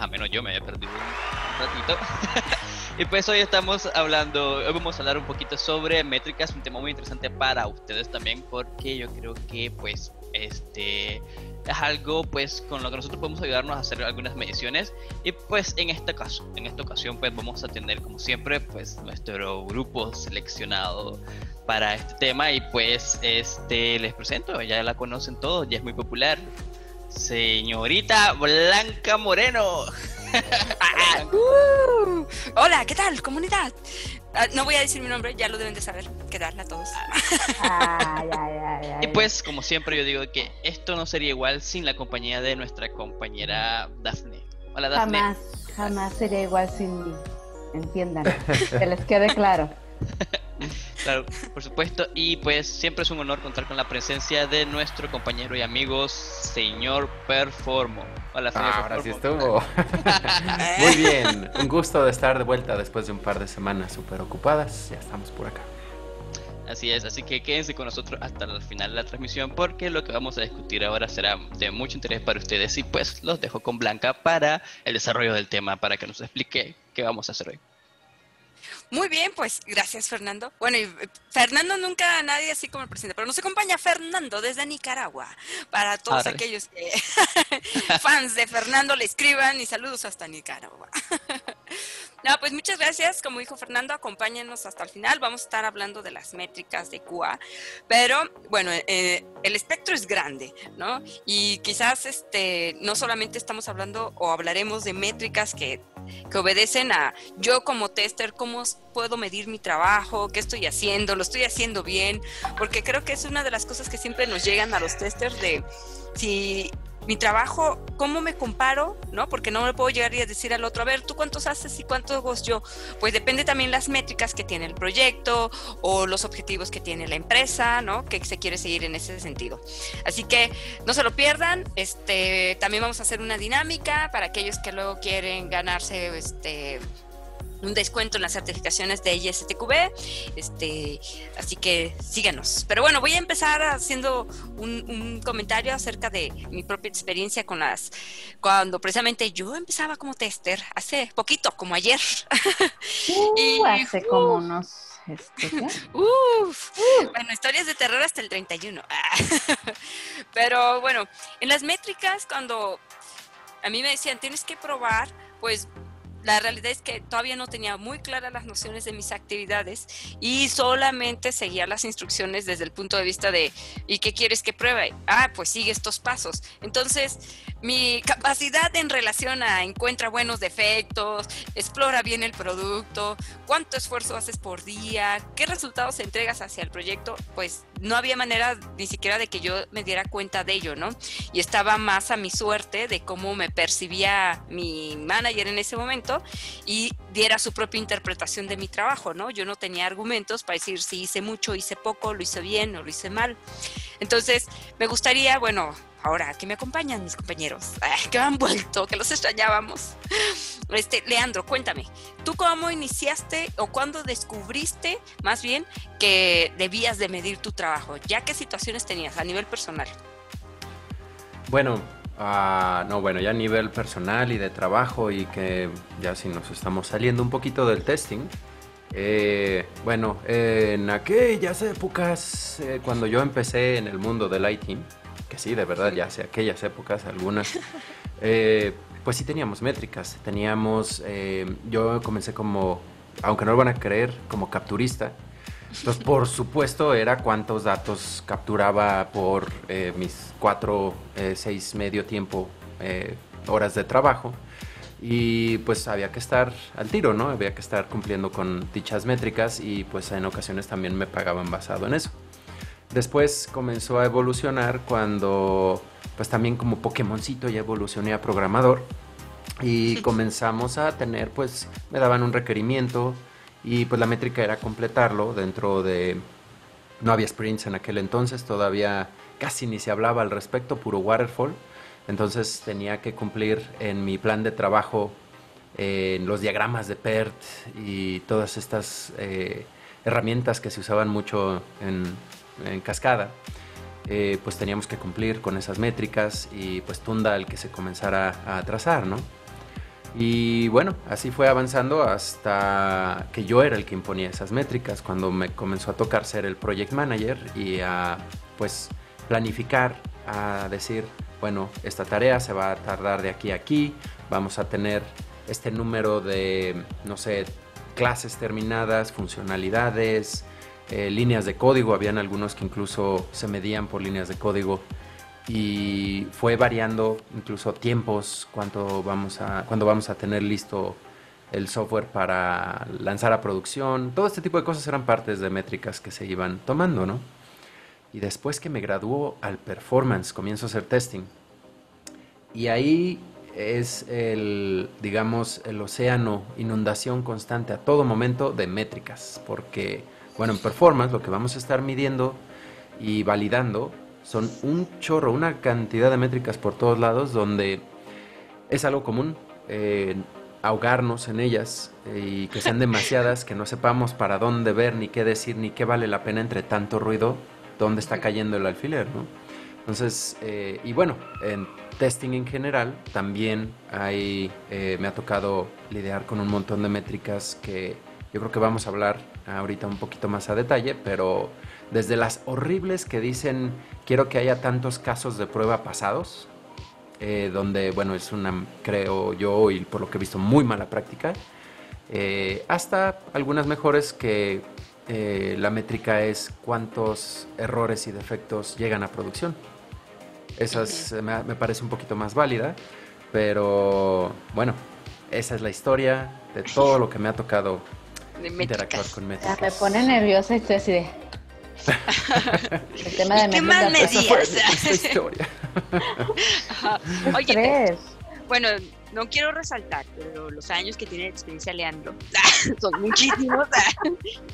perdidos, a menos yo me había perdido un ratito. y pues hoy estamos hablando, hoy vamos a hablar un poquito sobre métricas, un tema muy interesante para ustedes también, porque yo creo que pues este es algo pues con lo que nosotros podemos ayudarnos a hacer algunas mediciones. Y pues en este caso en esta ocasión pues vamos a tener como siempre pues nuestro grupo seleccionado para este tema. Y pues este les presento ya la conocen todos ya es muy popular señorita Blanca Moreno uh, hola qué tal comunidad Ah, no voy a decir mi nombre, ya lo deben de saber. Quedarla a todos. y pues, como siempre, yo digo que esto no sería igual sin la compañía de nuestra compañera Dafne. Hola, Dafne. Jamás, jamás sería igual sin mí. Entiendan, que les quede claro. Claro, por supuesto. Y pues siempre es un honor contar con la presencia de nuestro compañero y amigo, señor Performo. Hola, señor ah, Ahora sí estuvo. Muy bien. Un gusto de estar de vuelta después de un par de semanas súper ocupadas. Ya estamos por acá. Así es, así que quédense con nosotros hasta el final de la transmisión porque lo que vamos a discutir ahora será de mucho interés para ustedes y pues los dejo con Blanca para el desarrollo del tema, para que nos explique qué vamos a hacer hoy. Muy bien, pues gracias Fernando. Bueno, y eh, Fernando nunca a nadie así como el presidente, pero nos acompaña Fernando desde Nicaragua. Para todos aquellos que fans de Fernando le escriban y saludos hasta Nicaragua. No, pues muchas gracias. Como dijo Fernando, acompáñenos hasta el final. Vamos a estar hablando de las métricas de QA. Pero bueno, eh, el espectro es grande, ¿no? Y quizás este, no solamente estamos hablando o hablaremos de métricas que, que obedecen a yo como tester, cómo puedo medir mi trabajo, qué estoy haciendo, lo estoy haciendo bien, porque creo que es una de las cosas que siempre nos llegan a los testers de si mi trabajo, ¿cómo me comparo? ¿No? Porque no me puedo llegar y decir al otro, a ver, ¿tú cuántos haces y cuántos yo? Pues depende también las métricas que tiene el proyecto o los objetivos que tiene la empresa, ¿no? Que se quiere seguir en ese sentido. Así que no se lo pierdan. Este, también vamos a hacer una dinámica para aquellos que luego quieren ganarse este un descuento en las certificaciones de ISTQB. Este, así que síganos. Pero bueno, voy a empezar haciendo un, comentario acerca de mi propia experiencia con las. Cuando precisamente yo empezaba como tester, hace poquito, como ayer. Uh, y, hace como unos. Este, bueno, historias de terror hasta el 31. Pero bueno, en las métricas, cuando a mí me decían, tienes que probar, pues la realidad es que todavía no tenía muy claras las nociones de mis actividades y solamente seguía las instrucciones desde el punto de vista de ¿y qué quieres que pruebe? Ah, pues sigue estos pasos. Entonces, mi capacidad en relación a encuentra buenos defectos, explora bien el producto, cuánto esfuerzo haces por día, qué resultados entregas hacia el proyecto, pues no había manera ni siquiera de que yo me diera cuenta de ello, ¿no? Y estaba más a mi suerte de cómo me percibía mi manager en ese momento y diera su propia interpretación de mi trabajo, ¿no? Yo no tenía argumentos para decir si hice mucho, hice poco, lo hice bien o lo hice mal. Entonces, me gustaría, bueno, ahora que me acompañan mis compañeros, que han vuelto, que los extrañábamos. Este, Leandro, cuéntame, ¿tú cómo iniciaste o cuándo descubriste más bien que debías de medir tu trabajo? ¿Ya qué situaciones tenías a nivel personal? Bueno, uh, no, bueno, ya a nivel personal y de trabajo y que ya si nos estamos saliendo un poquito del testing. Eh, bueno, en aquellas épocas, eh, cuando yo empecé en el mundo del IT, que sí, de verdad, ya hace aquellas épocas, algunas, eh, pues sí teníamos métricas. Teníamos, eh, yo comencé como, aunque no lo van a creer, como capturista. Entonces, por supuesto, era cuántos datos capturaba por eh, mis cuatro, seis, medio tiempo, horas de trabajo. Y pues había que estar al tiro, ¿no? Había que estar cumpliendo con dichas métricas y pues en ocasiones también me pagaban basado en eso. Después comenzó a evolucionar cuando, pues también como Pokémoncito ya evolucioné a programador y comenzamos a tener, pues me daban un requerimiento y pues la métrica era completarlo dentro de, no había sprints en aquel entonces, todavía casi ni se hablaba al respecto, puro waterfall, entonces tenía que cumplir en mi plan de trabajo los diagramas de PERT y todas estas eh, herramientas que se usaban mucho en, en cascada, eh, pues teníamos que cumplir con esas métricas y pues tunda el que se comenzara a trazar, ¿no? Y bueno, así fue avanzando hasta que yo era el que imponía esas métricas, cuando me comenzó a tocar ser el project manager y a pues planificar, a decir, bueno, esta tarea se va a tardar de aquí a aquí, vamos a tener este número de, no sé, clases terminadas, funcionalidades, eh, líneas de código, habían algunos que incluso se medían por líneas de código y fue variando incluso tiempos cuánto vamos a, cuando vamos a tener listo el software para lanzar a producción. Todo este tipo de cosas eran partes de métricas que se iban tomando, ¿no? Y después que me graduó al performance, comienzo a hacer testing. Y ahí es el, digamos, el océano, inundación constante a todo momento de métricas. Porque, bueno, en performance lo que vamos a estar midiendo y validando son un chorro, una cantidad de métricas por todos lados donde es algo común eh, ahogarnos en ellas eh, y que sean demasiadas, que no sepamos para dónde ver, ni qué decir, ni qué vale la pena entre tanto ruido, dónde está cayendo el alfiler, ¿no? Entonces, eh, y bueno, en testing en general también hay, me ha tocado lidiar con un montón de métricas que yo creo que vamos a hablar ahorita un poquito más a detalle, pero desde las horribles que dicen quiero que haya tantos casos de prueba pasados, eh, donde, bueno, es una, creo yo, y por lo que he visto, muy mala práctica, eh, hasta algunas mejores que eh, la métrica es cuántos errores y defectos llegan a producción. Esa me, me, parece un poquito más válida, pero bueno, esa es la historia de todo lo que me ha tocado interactuar con métricas. me pone nerviosa y estoy así de... El tema de ¿Qué más me historia. Oye, bueno, no quiero resaltar, pero los años que tiene experiencia Leandro son muchísimos.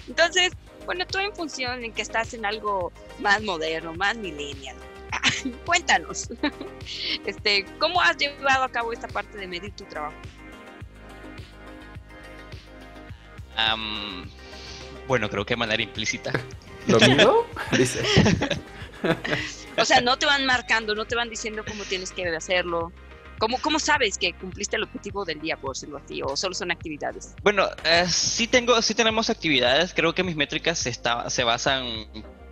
Entonces, bueno, tú en función en que estás en algo más moderno, más millennial, cuéntanos, este, ¿cómo has llevado a cabo esta parte de medir tu trabajo? Bueno, creo que de manera implícita. ¿Lo mío? Dice. o sea, no te van marcando, no te van diciendo cómo tienes que hacerlo. ¿Cómo, ¿Cómo sabes que cumpliste el objetivo del día, por decirlo así? ¿O solo son actividades? Bueno, eh, sí, tengo, sí tenemos actividades. Creo que mis métricas se, está, se basan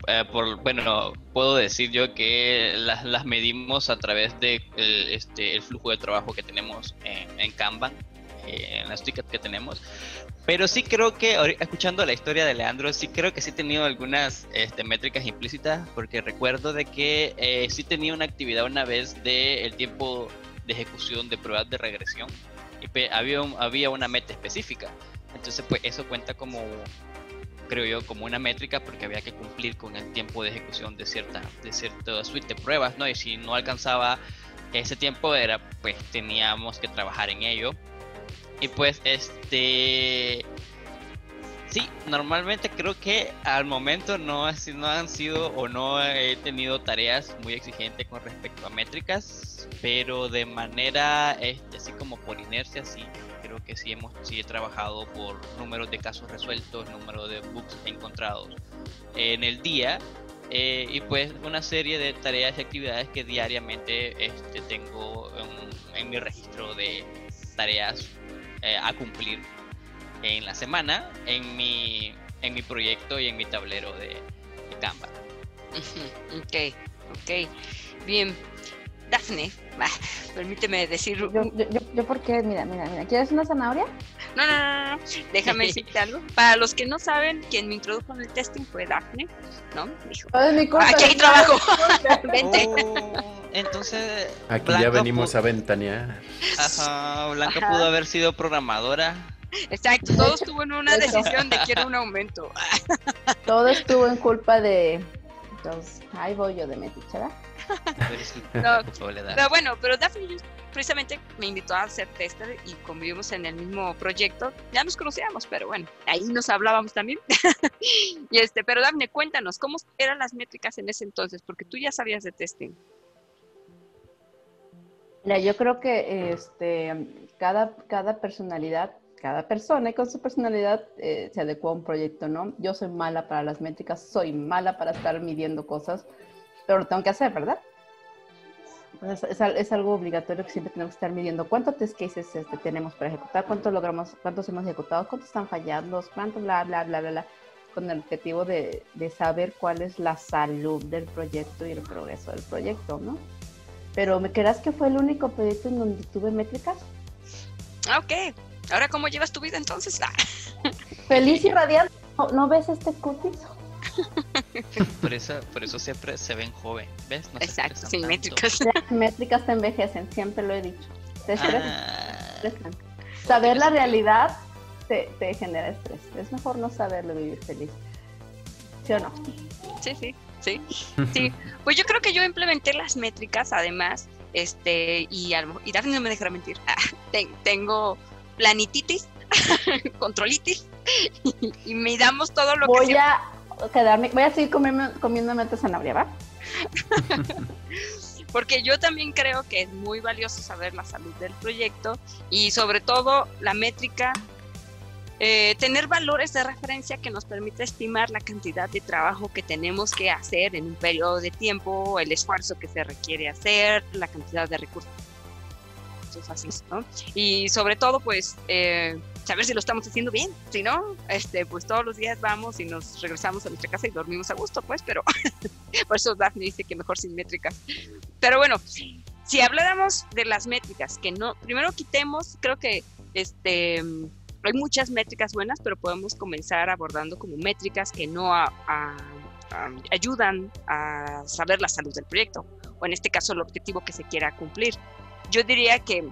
eh, por, bueno, puedo decir yo que las, las medimos a través de este, el flujo de trabajo que tenemos en, en Kanban, eh, en las tickets que tenemos. Pero sí creo que, escuchando la historia de Leandro, sí creo que sí he tenido algunas este, métricas implícitas, porque recuerdo de que eh, sí tenía una actividad una vez del el tiempo de ejecución de pruebas de regresión, y había, había una meta específica. Entonces, pues eso cuenta como, creo yo, como una métrica, porque había que cumplir con el tiempo de ejecución de cierta, de cierta suite de pruebas, ¿no? Y si no alcanzaba ese tiempo, era, pues teníamos que trabajar en ello y pues este... Sí, normalmente creo que al momento no, no han sido o no he tenido tareas muy exigentes con respecto a métricas, pero de manera este, así como por inercia sí, creo que sí hemos sí he trabajado por números de casos resueltos, número de bugs encontrados en el día eh, y pues una serie de tareas y actividades que diariamente este, tengo en mi registro de tareas eh, a cumplir en la semana en mi, en mi proyecto y en mi tablero de, de Canva. Ok, ok. Bien. Dafne, permíteme decir. Yo, yo, yo, ¿por qué? Mira, mira, mira. ¿Quieres una zanahoria? No, no, no, no. Déjame decirte algo. Para los que no saben, quien me introdujo en el testing fue Dafne, ¿no? Dijo, es mi culpa, aquí hay trabajo. Vente. Oh. Entonces. Aquí ya venimos a ventanear. Ajá, Blanca pudo haber sido programadora. Exacto, todo estuvo en una decisión de quiero un aumento. Todo estuvo en culpa de. Entonces, ahí voy yo de metichera. No, pero bueno, pero Daphne precisamente me invitó a ser tester y convivimos en el mismo proyecto. Ya nos conocíamos, pero bueno, ahí nos hablábamos también. y este, pero Daphne, cuéntanos, ¿cómo eran las métricas en ese entonces? Porque tú ya sabías de testing. Yo creo que este, cada, cada personalidad, cada persona y con su personalidad eh, se adecua a un proyecto, ¿no? Yo soy mala para las métricas, soy mala para estar midiendo cosas, pero lo tengo que hacer, ¿verdad? Es, algo obligatorio que siempre tenemos que estar midiendo cuántos test cases este, tenemos para ejecutar, cuántos logramos, cuántos hemos ejecutado, cuántos están fallando, cuántos bla, bla, bla, bla, bla, con el objetivo de saber cuál es la salud del proyecto y el progreso del proyecto, ¿no? Pero ¿me creas que fue el único proyecto en donde tuve métricas? Ah, ok. Ahora, ¿cómo llevas tu vida entonces? Ah. Feliz y radiante. ¿No, ves este cutis? Por eso, por eso siempre se ven joven, ¿ves? Exacto, sin métricas. Las métricas te envejecen, siempre lo he dicho. Te ah. Saber la realidad te, te, genera estrés. Es mejor no saberlo vivir feliz. ¿Sí o no? Sí, sí, sí. sí. Pues yo creo que yo implementé las métricas, además, este, y, y Daphne no me dejará mentir. tengo planititis, controlitis, y, me damos todo lo voy que... Voy a quedarme, voy a seguir comiendo, comiéndome zanahoria, ¿va? Porque yo también creo que es muy valioso saber la salud del proyecto y sobre todo la métrica eh, tener valores de referencia que nos permita estimar la cantidad de trabajo que tenemos que hacer en un periodo de tiempo, el esfuerzo que se requiere hacer, la cantidad de recursos así, ¿no? Y sobre todo, pues, eh, saber si lo estamos haciendo bien. Si no, este, pues todos los días vamos y nos regresamos a nuestra casa y dormimos a gusto, pues, pero por eso Daphne dice que mejor sin métricas. Pero bueno, si habláramos de las métricas, que no, primero quitemos, creo que este hay muchas métricas buenas, pero podemos comenzar abordando como métricas que no ayudan a saber la salud del proyecto, o en este caso el objetivo que se quiera cumplir. Yo diría que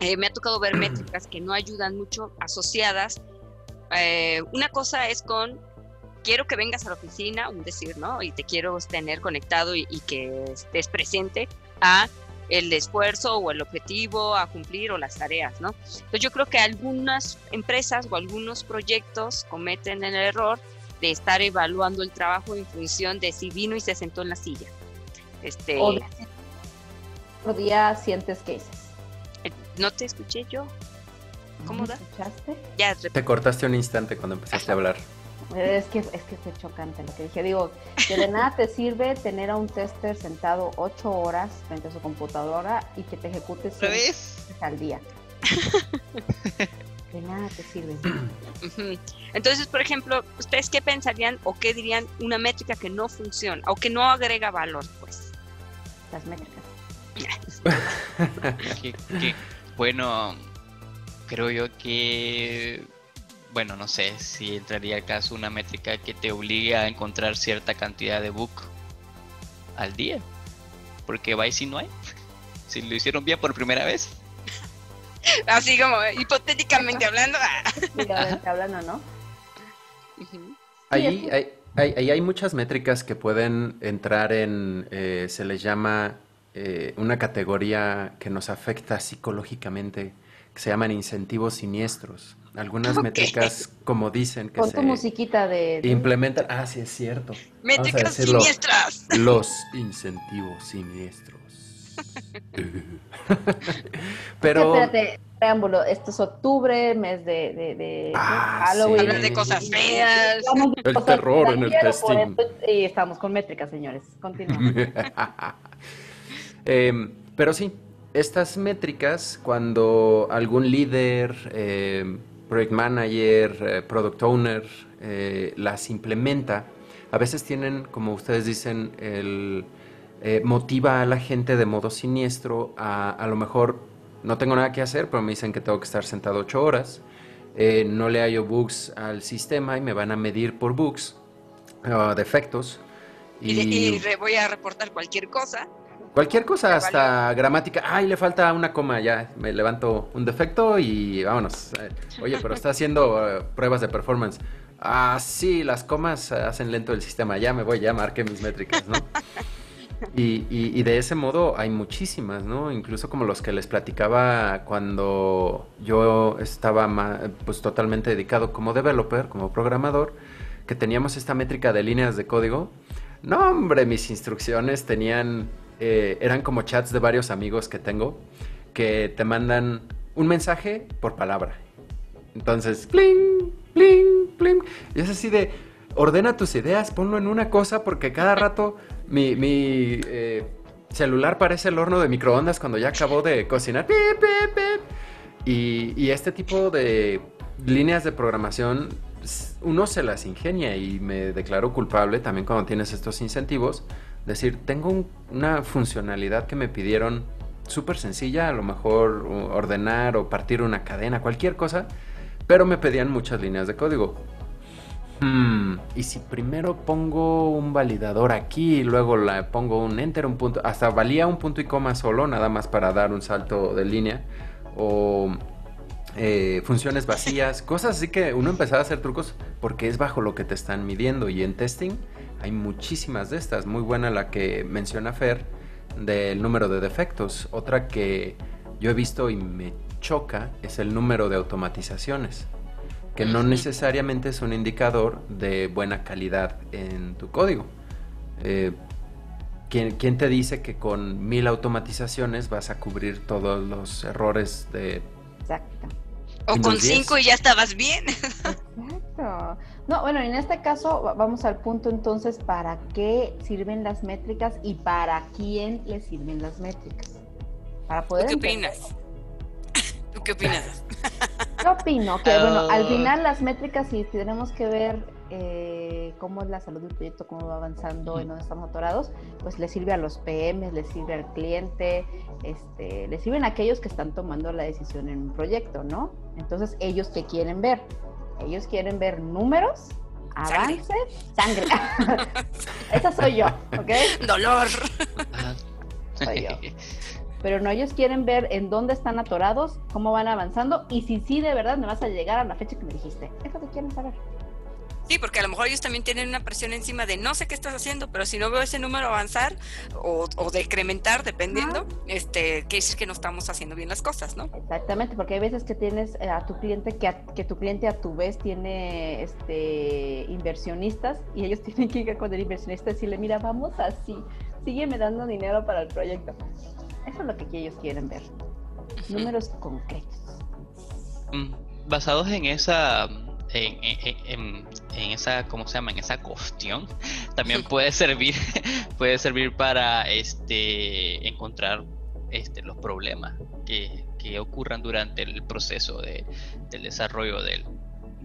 eh, me ha tocado ver métricas que no ayudan mucho asociadas. Eh, una cosa es con quiero que vengas a la oficina, un decir, ¿no? Y te quiero tener conectado y, y que estés presente a el esfuerzo o el objetivo a cumplir o las tareas, ¿no? Entonces yo creo que algunas empresas o algunos proyectos cometen el error de estar evaluando el trabajo en función de si vino y se sentó en la silla. Este, o día sientes cases. Eh, no te escuché yo. ¿Cómo da? ¿Escuchaste? Ya, te cortaste un instante cuando empezaste a hablar. Es que, es que fue chocante lo que dije. Digo, que de nada te sirve tener a un tester sentado ocho horas frente a su computadora y que te ejecute seis al día. de nada te sirve. Entonces, por ejemplo, ¿ustedes qué pensarían o qué dirían una métrica que no funciona o que no agrega valor? Pues las métricas. bueno, creo yo que bueno, no sé si entraría acaso una métrica que te obligue a encontrar cierta cantidad de book al día. Porque va y si no hay. Si lo hicieron bien por primera vez. Así como hipotéticamente hablando. Hipotéticamente hablando, ¿no? Ahí hay, hay, hay, muchas métricas que pueden entrar en, eh, se les llama eh, una categoría que nos afecta psicológicamente, que se llaman incentivos siniestros algunas métricas, como dicen, que Con tu musiquita de, implementan. Ah, sí, es cierto. Métricas siniestras. Los incentivos siniestros. Pero. Espérate, preámbulo. Esto es octubre, mes de, de, ah, Halloween. Hablan de cosas feas. el terror en el testing. Y estamos con métricas, señores. Continuamos. Em, pero sí, estas métricas, cuando algún líder. Eh, project manager, eh, product owner, eh, las implementa, a veces tienen, como ustedes dicen, el, eh, motiva a la gente de modo siniestro a a lo mejor no tengo nada que hacer, pero me dicen que tengo que estar sentado ocho horas, no le hallo bugs al sistema y me van a medir por bugs, uh, defectos. Y, y, voy a reportar cualquier cosa. Cualquier cosa, hasta gramática. Ay, le falta una coma, ya me levanto un defecto y vámonos. Eh, oye, pero está haciendo eh, pruebas de performance. Ah, sí, las comas hacen lento el sistema. Ya me voy, ya marqué mis métricas, ¿no? Y, y, de ese modo hay muchísimas, ¿no? Incluso como los que les platicaba cuando yo estaba pues totalmente dedicado como developer, como programador, que teníamos esta métrica de líneas de código. No, hombre, mis instrucciones tenían eh, eran como chats de varios amigos que tengo que te mandan un mensaje por palabra. Entonces, pling, pling, pling. Y es así de, ordena tus ideas, ponlo en una cosa porque cada rato mi, mi eh, celular parece el horno de microondas cuando ya acabó de cocinar. Y, y este tipo de líneas de programación uno se las ingenia y me declaro culpable también cuando tienes estos incentivos. Decir, tengo una funcionalidad que me pidieron súper sencilla, a lo mejor ordenar o partir una cadena, cualquier cosa, pero me pedían muchas líneas de código. Hmm, y si primero pongo un validador aquí y luego le pongo un enter, un punto, hasta valía un punto y coma solo, nada más para dar un salto de línea, o eh, funciones vacías, cosas así que uno empezaba a hacer trucos porque es bajo lo que te están midiendo y en testing hay muchísimas de estas. Muy buena la que menciona Fer del número de defectos. Otra que yo he visto y me choca es el número de automatizaciones, que no necesariamente es un indicador de buena calidad en tu código. Eh, ¿quién, ¿Quién te dice que con mil automatizaciones vas a cubrir todos los errores de... Exacto. O con cinco y ya estabas bien. Exacto. No, bueno, en este caso vamos al punto entonces, ¿para qué sirven las métricas y para quién le sirven las métricas? Para poder... ¿Qué opinas? ¿Tú qué opinas? Yo opino que, bueno, al ah. final las métricas sí tenemos que ver eh, cómo es la salud del proyecto, cómo va avanzando, en dónde estamos atorados, pues le sirve a los PMs, le sirve al cliente, este, le sirven a aquellos que están tomando la decisión en un proyecto, ¿no? Entonces, ellos qué quieren ver? Ellos quieren ver números, avances, sangre. Esa soy yo, ¿ok? Dolor. Soy yo. Pero no, ellos quieren ver en dónde están atorados, cómo van avanzando y si sí de verdad me vas a llegar a la fecha que me dijiste. Eso te quieren saber. Sí, porque a lo mejor ellos también tienen una presión encima de no sé qué estás haciendo, pero si no veo ese número avanzar o, o decrementar, dependiendo, este, que es que no estamos haciendo bien las cosas, ¿no? Exactamente, porque hay veces que tienes eh, a tu cliente que, que tu cliente a tu vez tiene este inversionistas y ellos tienen que ir con el inversionista y decirle, mira, vamos así, sígueme dando dinero para el proyecto. Eso es lo que ellos quieren ver. Números concretos. Mm, basados en esa en, esa, ¿cómo se llama? En esa cuestión, también puede servir, puede servir para este encontrar este, los problemas que, que ocurran durante el proceso de, del desarrollo del,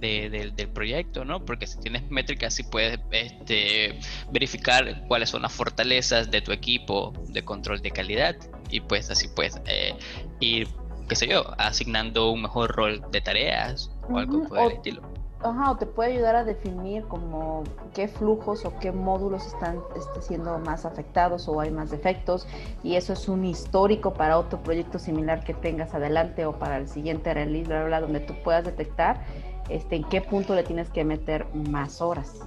del, proyecto, ¿no? Porque si tienes métricas, sí puedes este, verificar cuáles son las fortalezas de tu equipo de control de calidad y pues así puedes eh, ir, qué sé yo, asignando un mejor rol de tareas o algo por el estilo. Ajá, o te puede ayudar a definir como qué flujos o qué módulos están este, siendo más afectados o hay más defectos y eso es un histórico para otro proyecto similar que tengas adelante o para el siguiente release, bla, bla, donde tú puedas detectar este, en qué punto le tienes que meter más horas.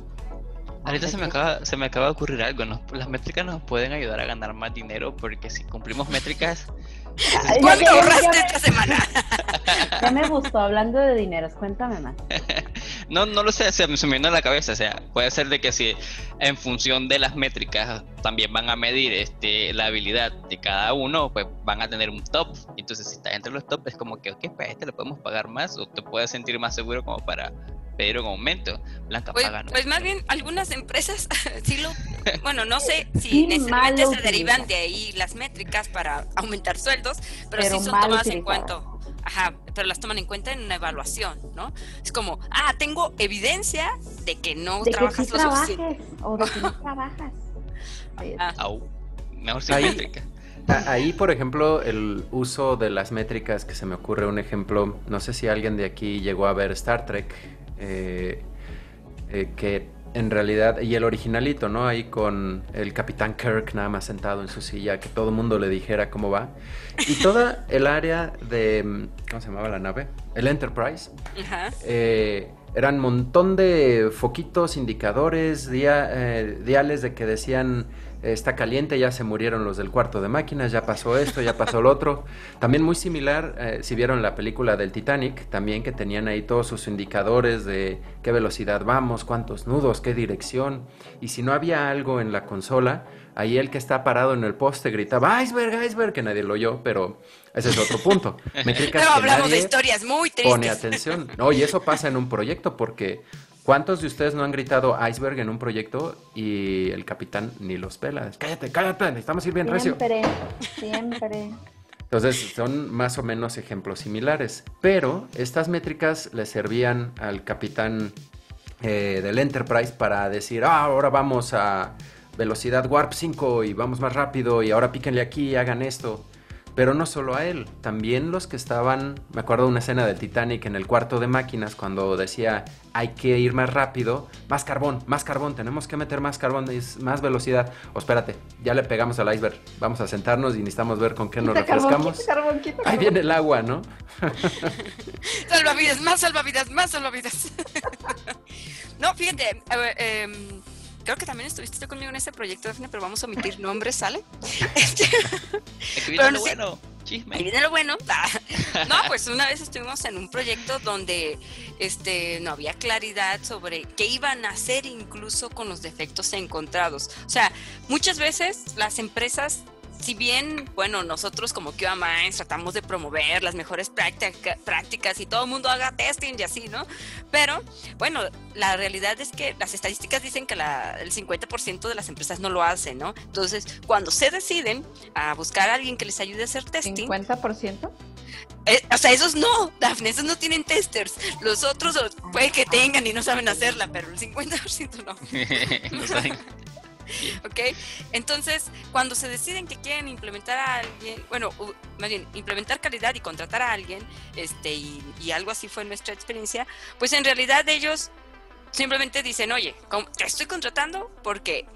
Ahorita se me, acaba, se me acaba de ocurrir algo, ¿no? las métricas nos pueden ayudar a ganar más dinero porque si cumplimos métricas ¿Cuánto ahorraste esta semana? Ya me gustó hablando de dineros, cuéntame más. No, no lo sé, se me viene a la cabeza, o sea, puede ser de que si en función de las métricas también van a medir este, la habilidad de cada uno, pues van a tener un top. Entonces, si estás entre los top, es como que, ok, pues a este le podemos pagar más o te puedes sentir más seguro como para pedir un aumento. Blanca pues, paga, Pues más bien, algunas empresas sí lo. Bueno, no sé si necesariamente se derivan de ahí las métricas para aumentar sueldos, pero, sí son tomadas en cuenta. Ajá, pero las toman en cuenta en una evaluación, ¿no? Es como, ah, tengo evidencia de que no trabajas lo suficiente. O de que no trabajas. Ah. mejor sin métrica. Ahí, por ejemplo, el uso de las métricas, que se me ocurre un ejemplo, no sé si alguien de aquí llegó a ver Star Trek, eh, eh, que en realidad, y el originalito, ¿no? Ahí con el capitán Kirk nada más sentado en su silla, que todo el mundo le dijera cómo va. Y toda el área de, ¿cómo se llamaba la nave? El Enterprise. Eh, eran un montón de foquitos, indicadores, diales de que decían está caliente, ya se murieron los del cuarto de máquinas, ya pasó esto, ya pasó lo otro. También muy similar, eh, si vieron la película del Titanic, también que tenían ahí todos sus indicadores de qué velocidad vamos, cuántos nudos, qué dirección. Y si no había algo en la consola, ahí el que está parado en el poste gritaba iceberg, iceberg, que nadie lo oyó, pero ese es otro punto. Métricas pero hablamos de historias muy tristes. Pone atención. No, y eso pasa en un proyecto porque ¿Cuántos de ustedes no han gritado iceberg en un proyecto y el capitán ni los pela? Cállate, cállate, necesitamos ir bien recio. Siempre, siempre. Entonces son más o menos ejemplos similares, pero estas métricas le servían al capitán eh, del Enterprise para decir, ah, ahora vamos a velocidad Warp 5 y vamos más rápido y ahora píquenle aquí y hagan esto. Pero no solo a él, también los que estaban, me acuerdo de una escena del Titanic en el cuarto de máquinas cuando decía hay que ir más rápido, más carbón, más carbón, tenemos que meter más carbón, más velocidad. O espérate, ya le pegamos al iceberg, vamos a sentarnos y necesitamos ver con qué nos refrescamos. Ahí viene el agua, ¿no? salvavidas, más salvavidas, más salvavidas. no, fíjate, eh, creo que también estuviste conmigo en ese proyecto, Daphne, pero vamos a omitir nombres, ¿sale? Este, Aquí viene lo bueno. Chisme. Ahí viene lo bueno. No, pues una vez estuvimos en un proyecto donde este, no había claridad sobre qué iban a hacer incluso con los defectos encontrados. O sea, muchas veces las empresas si bien, bueno, nosotros como QA Minds tratamos de promover las mejores prácticas y todo el mundo haga testing y así, ¿no? Pero, bueno, la realidad es que las estadísticas dicen que el 50% de las empresas no lo hacen, ¿no? Entonces, cuando se deciden a buscar a alguien que les ayude a hacer testing... ¿50%? Eh, o sea, esos no, Daphne, esos no tienen testers. Los otros puede que tengan y no saben hacerla, pero el 50% no. no saben. ¿Ok? Entonces, cuando se deciden que quieren implementar a alguien, bueno, más bien, implementar calidad y contratar a alguien, este, y, y algo así fue nuestra experiencia, pues en realidad ellos simplemente dicen, oye, te estoy contratando porque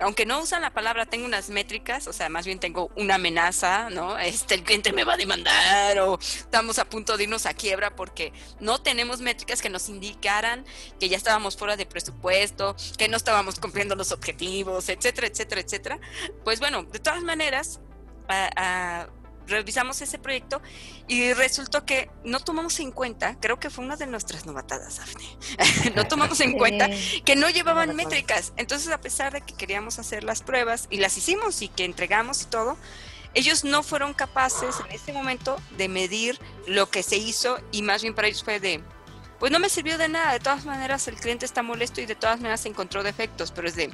aunque no usan la palabra, tengo unas métricas, o sea, más bien tengo una amenaza, ¿no? Este, el cliente me va a demandar o estamos a punto de irnos a quiebra porque no tenemos métricas que nos indicaran que ya estábamos fuera de presupuesto, que no estábamos cumpliendo los objetivos, etcétera, etcétera, etcétera. Pues bueno, de todas maneras, a, revisamos ese proyecto y resultó que no tomamos en cuenta, creo que fue una de nuestras novatadas, Afne, no tomamos en cuenta que no llevaban métricas. Entonces, a pesar de que queríamos hacer las pruebas y las hicimos y que entregamos y todo, ellos no fueron capaces en ese momento de medir lo que se hizo y más bien para ellos fue de, pues no me sirvió de nada, de todas maneras el cliente está molesto y de todas maneras encontró defectos, pero es de,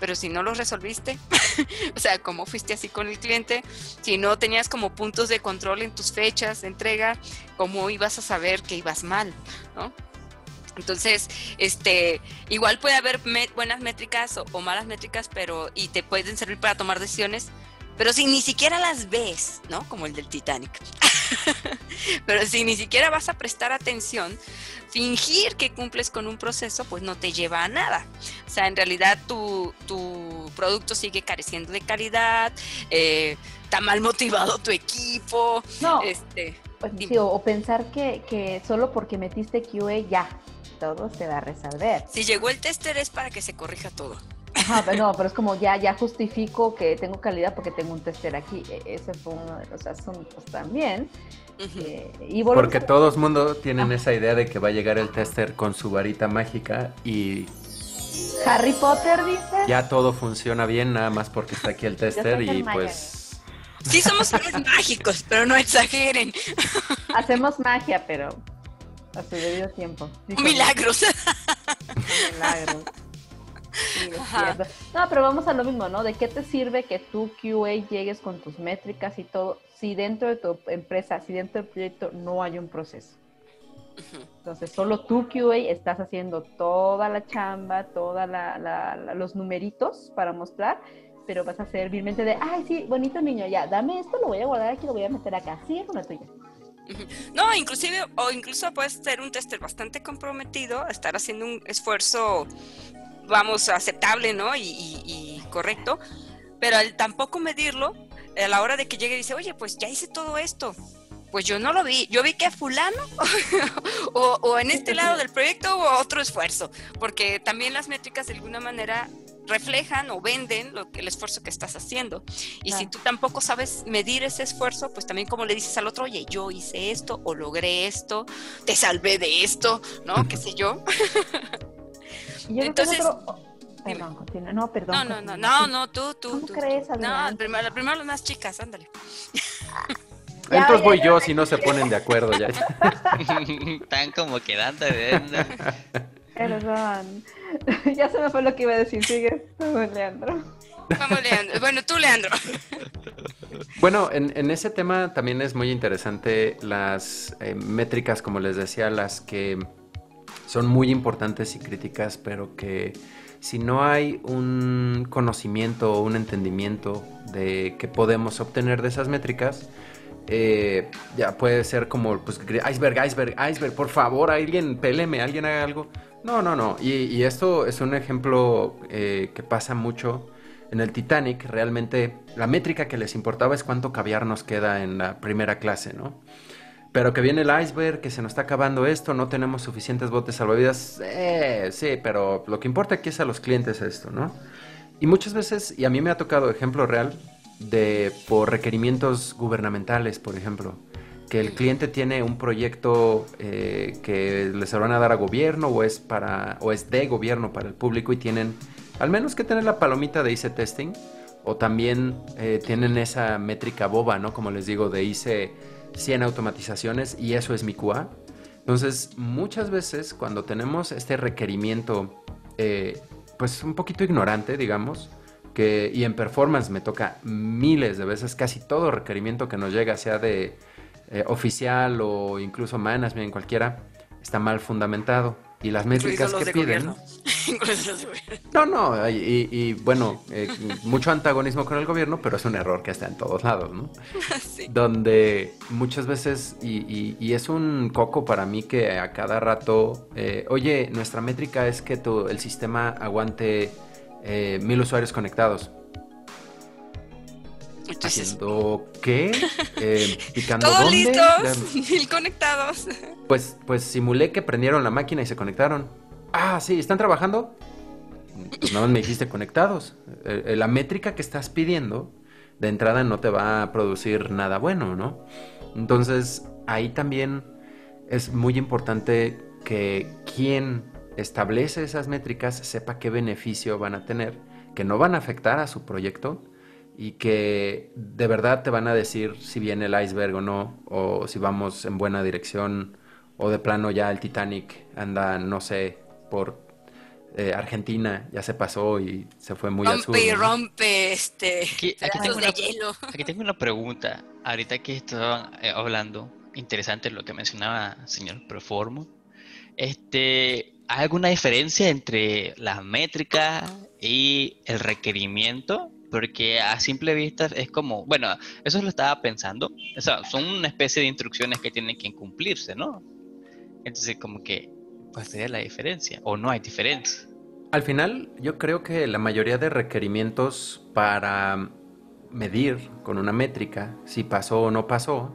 pero si no los resolviste, o sea, ¿cómo fuiste así con el cliente? Si no tenías como puntos de control en tus fechas de entrega, ¿cómo ibas a saber que ibas mal? ¿no? Entonces, este, igual puede haber buenas métricas o, malas métricas, pero y te pueden servir para tomar decisiones, pero si ni siquiera las ves, ¿no? Como el del Titanic. pero si ni siquiera vas a prestar atención, fingir que cumples con un proceso, pues no te lleva a nada. O sea, en realidad tu, tu producto sigue careciendo de calidad, eh, está mal motivado tu equipo. No. Este, pues, o, pensar que, que solo porque metiste QA ya todo se va a resolver. Si llegó el tester es para que se corrija todo. Ajá, pero no, pero es como ya, ya justifico que tengo calidad porque tengo un tester aquí. E, ese fue uno de los asuntos también. Eh, y porque todos mundo tienen esa idea de que va a llegar el tester con su varita mágica y Harry Potter dice. Ya todo funciona bien, nada más porque está aquí el tester y pues. Sí, somos mágicos, pero no exageren. Hacemos magia, pero a su debido tiempo. Milagros. Milagros. No, pero vamos a lo mismo, ¿no? ¿De qué te sirve que tú QA llegues con tus métricas y todo si dentro de tu empresa, si dentro del proyecto no hay un proceso? Entonces, solo tú QA estás haciendo toda la chamba, todos los numeritos para mostrar, pero vas a ser vilmente de, ay, sí, bonito niño, ya, dame esto, lo voy a guardar aquí, lo voy a meter acá, sí, es una tuya. No, inclusive, o incluso puedes ser un tester bastante comprometido, estar haciendo un esfuerzo vamos, aceptable, ¿no? Y, correcto, pero al tampoco medirlo, a la hora de que llegue dice, oye, pues ya hice todo esto. Pues yo no lo vi, yo vi que fulano o, en este lado del proyecto hubo otro esfuerzo, porque también las métricas de alguna manera reflejan o venden lo que, el esfuerzo que estás haciendo. Y si tú tampoco sabes medir ese esfuerzo, pues también como le dices al otro, oye, yo hice esto o logré esto, te salvé de esto, ¿no? ¿Qué sé yo? Entonces, Perdón, continúa. No, perdón. No, no, no, no, no, tú, tú. ¿Cómo crees, No, primero, primero las más chicas, ándale. Entonces voy yo si no se ponen de acuerdo ya. Están como quedando. ¿eh? Perdón. ya se me fue lo que iba a decir. Sigue, Leandro. Vamos, Leandro. Bueno, tú, Leandro. Bueno, en, ese tema también es muy interesante las eh, métricas, como les decía, las que son muy importantes y críticas, pero que si no hay un conocimiento o un entendimiento de qué podemos obtener de esas métricas, eh, ya puede ser como, pues, iceberg, iceberg, iceberg, por favor, alguien peleme, alguien haga algo. No, no, no. Y, esto es un ejemplo eh, que pasa mucho en el Titanic. Realmente la métrica que les importaba es cuánto caviar nos queda en la primera clase, ¿no? Pero que viene el iceberg, que se nos está acabando esto, no tenemos suficientes botes salvavidas. Eh, sí, pero lo que importa aquí es a los clientes esto, ¿no? Y muchas veces, y a mí me ha tocado ejemplo real, de por requerimientos gubernamentales, por ejemplo, que el cliente tiene un proyecto eh, que les van a dar a gobierno o es para o es de gobierno para el público y tienen al menos que tener la palomita de IC testing o también eh, tienen esa métrica boba, ¿no? Como les digo, de hice 100 automatizaciones y eso es mi QA. Entonces, muchas veces cuando tenemos este requerimiento, eh, pues un poquito ignorante, digamos, que, y en performance me toca miles de veces, casi todo requerimiento que nos llega, sea de eh, oficial o incluso management, cualquiera, está mal fundamentado. Y las métricas que piden. no, no, y, bueno, eh, mucho antagonismo con el gobierno, pero es un error que está en todos lados, ¿no? Donde muchas veces, y, es un coco para mí que a cada rato, eh, oye, nuestra métrica es que tu, el sistema aguante mil usuarios conectados. ¿Haciendo qué? Eh, ¿Picando Todos dónde? listos, mil conectados. Pues, pues simulé que prendieron la máquina y se conectaron. Ah, sí, ¿están trabajando? Pues nada más me dijiste conectados. Eh, eh, la métrica que estás pidiendo de entrada no te va a producir nada bueno, ¿no? Entonces, ahí también es muy importante que quien establece esas métricas sepa qué beneficio van a tener, que no van a afectar a su proyecto y que de verdad te van a decir si viene el iceberg o no, o si vamos en buena dirección, o de plano ya el Titanic anda, no sé, por eh, Argentina, ya se pasó y se fue muy rompe al sur. Rompe y rompe este aquí, tengo una, aquí tengo una pregunta, ahorita que estaban eh, hablando, interesante lo que mencionaba el señor Proformo. Este, ¿Hay alguna diferencia entre la métrica y el requerimiento? Porque a simple vista es como, bueno, eso lo estaba pensando. O sea, son una especie de instrucciones que tienen que cumplirse, ¿no? Entonces, como que, ¿cuál sería la diferencia? ¿O no hay diferencia? Al final, yo creo que la mayoría de requerimientos para medir con una métrica si pasó o no pasó,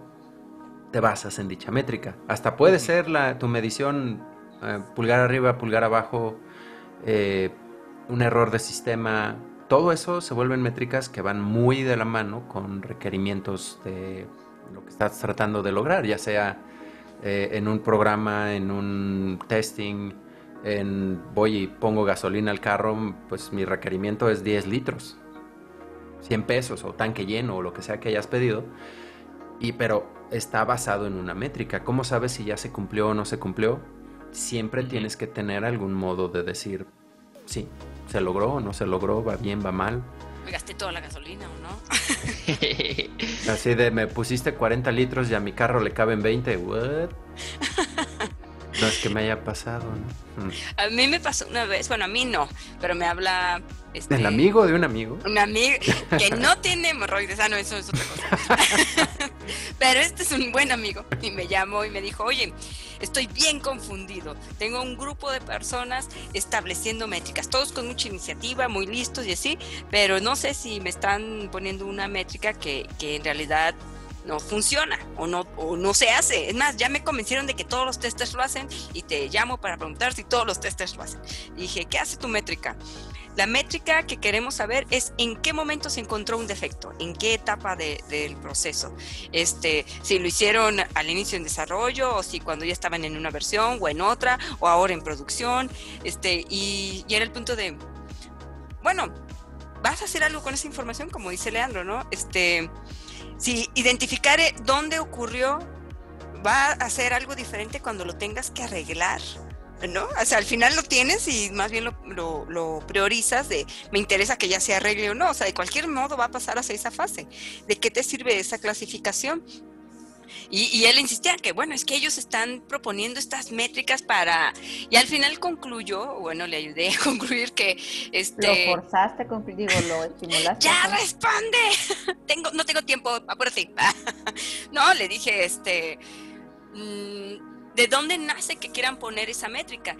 te basas en dicha métrica. Hasta puede ser la, tu medición eh, pulgar arriba, pulgar abajo, eh, un error de sistema, todo eso se vuelven métricas que van muy de la mano con requerimientos de lo que estás tratando de lograr, ya sea eh, en un programa, en un testing, en voy y pongo gasolina al carro, pues mi requerimiento es 10 litros, 100 pesos o tanque lleno o lo que sea que hayas pedido. Y pero está basado en una métrica. ¿Cómo sabes si ya se cumplió o no se cumplió? Siempre tienes que tener algún modo de decir, sí, ¿Se logró o no se logró? ¿Va bien, va mal? Me gasté toda la gasolina o no. Así de, me pusiste 40 litros y a mi carro le caben 20. ¿What? No es que me haya pasado, ¿no? Mm. A mí me pasó una vez, bueno, a mí no, pero me habla... Este, ¿El amigo de un amigo? Un amigo que no tiene hemorroides, ah, no, eso es otra cosa. pero este es un buen amigo y me llamó y me dijo, oye, estoy bien confundido, tengo un grupo de personas estableciendo métricas, todos con mucha iniciativa, muy listos y así, pero no sé si me están poniendo una métrica que, que en realidad no funciona o no, o no se hace. Es más, ya me convencieron de que todos los testers lo hacen y te llamo para preguntar si todos los testers lo hacen. Y dije, ¿qué hace tu métrica? La métrica que queremos saber es en qué momento se encontró un defecto, en qué etapa del proceso. Este, si lo hicieron al inicio en desarrollo, o si cuando ya estaban en una versión o en otra, o ahora en producción. Este, y, y era el punto de, bueno, vas a hacer algo con esa información, como dice Leandro, ¿no? Este, si identificar dónde ocurrió va a ser algo diferente cuando lo tengas que arreglar. ¿No? O sea, al final lo tienes y más bien lo, lo, priorizas de me interesa que ya se arregle o no. O sea, de cualquier modo va a pasar hacia esa fase. ¿De qué te sirve esa clasificación? Y, él insistía que, bueno, es que ellos están proponiendo estas métricas para... Y al final concluyó, bueno, le ayudé a concluir que... Este, lo forzaste, digo, lo estimulaste. ¡Ya responde! tengo, no tengo tiempo, apúrate. no, le dije, este... Mm, ¿De dónde nace que quieran poner esa métrica?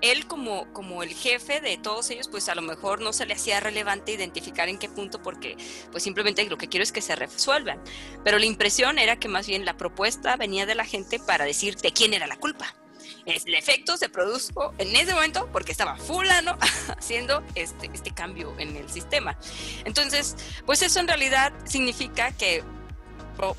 él como, como el jefe de todos ellos, pues a lo mejor no se le hacía relevante identificar en qué punto, porque pues simplemente lo que quiero es que se resuelvan. Pero la impresión era que más bien la propuesta venía de la gente para decir de quién era la culpa. El efecto se produjo en ese momento porque estaba fulano haciendo este, este cambio en el sistema. Entonces, pues eso en realidad significa que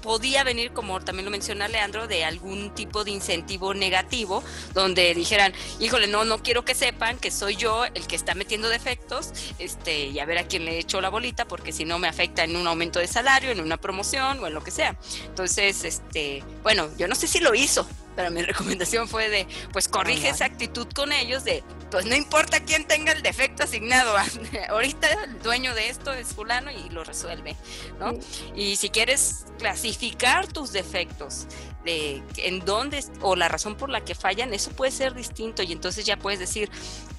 podía venir, como también lo menciona Leandro, de algún tipo de incentivo negativo, donde dijeran, híjole, no, no quiero que sepan que soy yo el que está metiendo defectos, este, y a ver a quién le echo la bolita, porque si no me afecta en un aumento de salario, en una promoción o en lo que sea. Entonces, este, bueno, yo no sé si lo hizo, pero mi recomendación fue de, pues corrige esa actitud con ellos de, pues no importa quién tenga el defecto asignado, ahorita el dueño de esto es fulano y lo resuelve, ¿no? Y si quieres clasificar tus defectos, de en dónde o la razón por la que fallan, eso puede ser distinto y entonces ya puedes decir,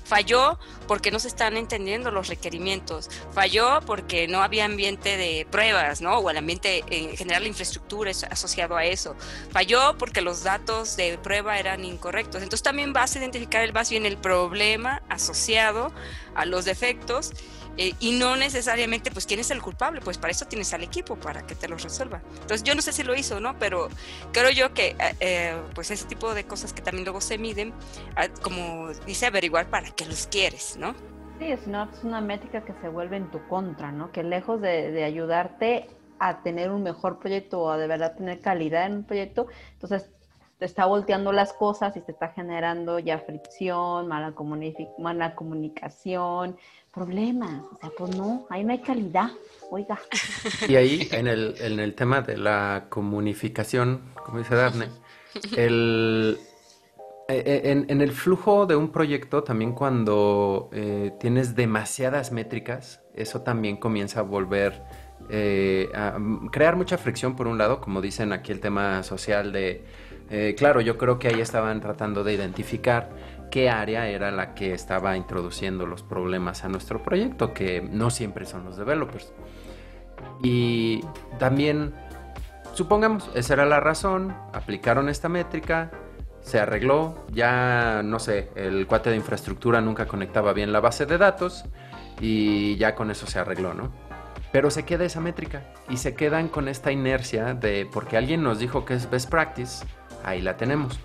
Falló porque no se están entendiendo los requerimientos. Falló porque no había ambiente de pruebas, ¿no? O el ambiente en general, la infraestructura es asociado a eso. Falló porque los datos de prueba eran incorrectos. Entonces también vas a identificar más bien el problema asociado a los defectos eh, y no necesariamente, pues, ¿quién es el culpable? Pues para eso tienes al equipo, para que te lo resuelva. Entonces, yo no sé si lo hizo, ¿no? Pero creo yo que, eh, eh, pues, ese tipo de cosas que también luego se miden, como dice, averiguar para qué los quieres, ¿no? Sí, es una, es una métrica que se vuelve en tu contra, ¿no? Que lejos de, ayudarte a tener un mejor proyecto o a de verdad tener calidad en un proyecto, entonces te está volteando las cosas y te está generando ya fricción, mala, mala comunicación, problemas. O sea, pues no, ahí no hay calidad. Oiga. Y ahí, en el, en el tema de la comunicación, como dice Daphne, el, eh, eh, en, el flujo de un proyecto, también cuando eh, tienes demasiadas métricas, eso también comienza a volver a crear mucha fricción por un lado, como dicen aquí el tema social de, claro, yo creo que ahí estaban tratando de identificar qué área era la que estaba introduciendo los problemas a nuestro proyecto, que no siempre son los developers. Y también, supongamos, esa era la razón, aplicaron esta métrica, se arregló, ya no sé, el cuate de infraestructura nunca conectaba bien la base de datos y ya con eso se arregló, ¿no? Pero se queda esa métrica y se quedan con esta inercia de porque alguien nos dijo que es best practice, ahí la tenemos.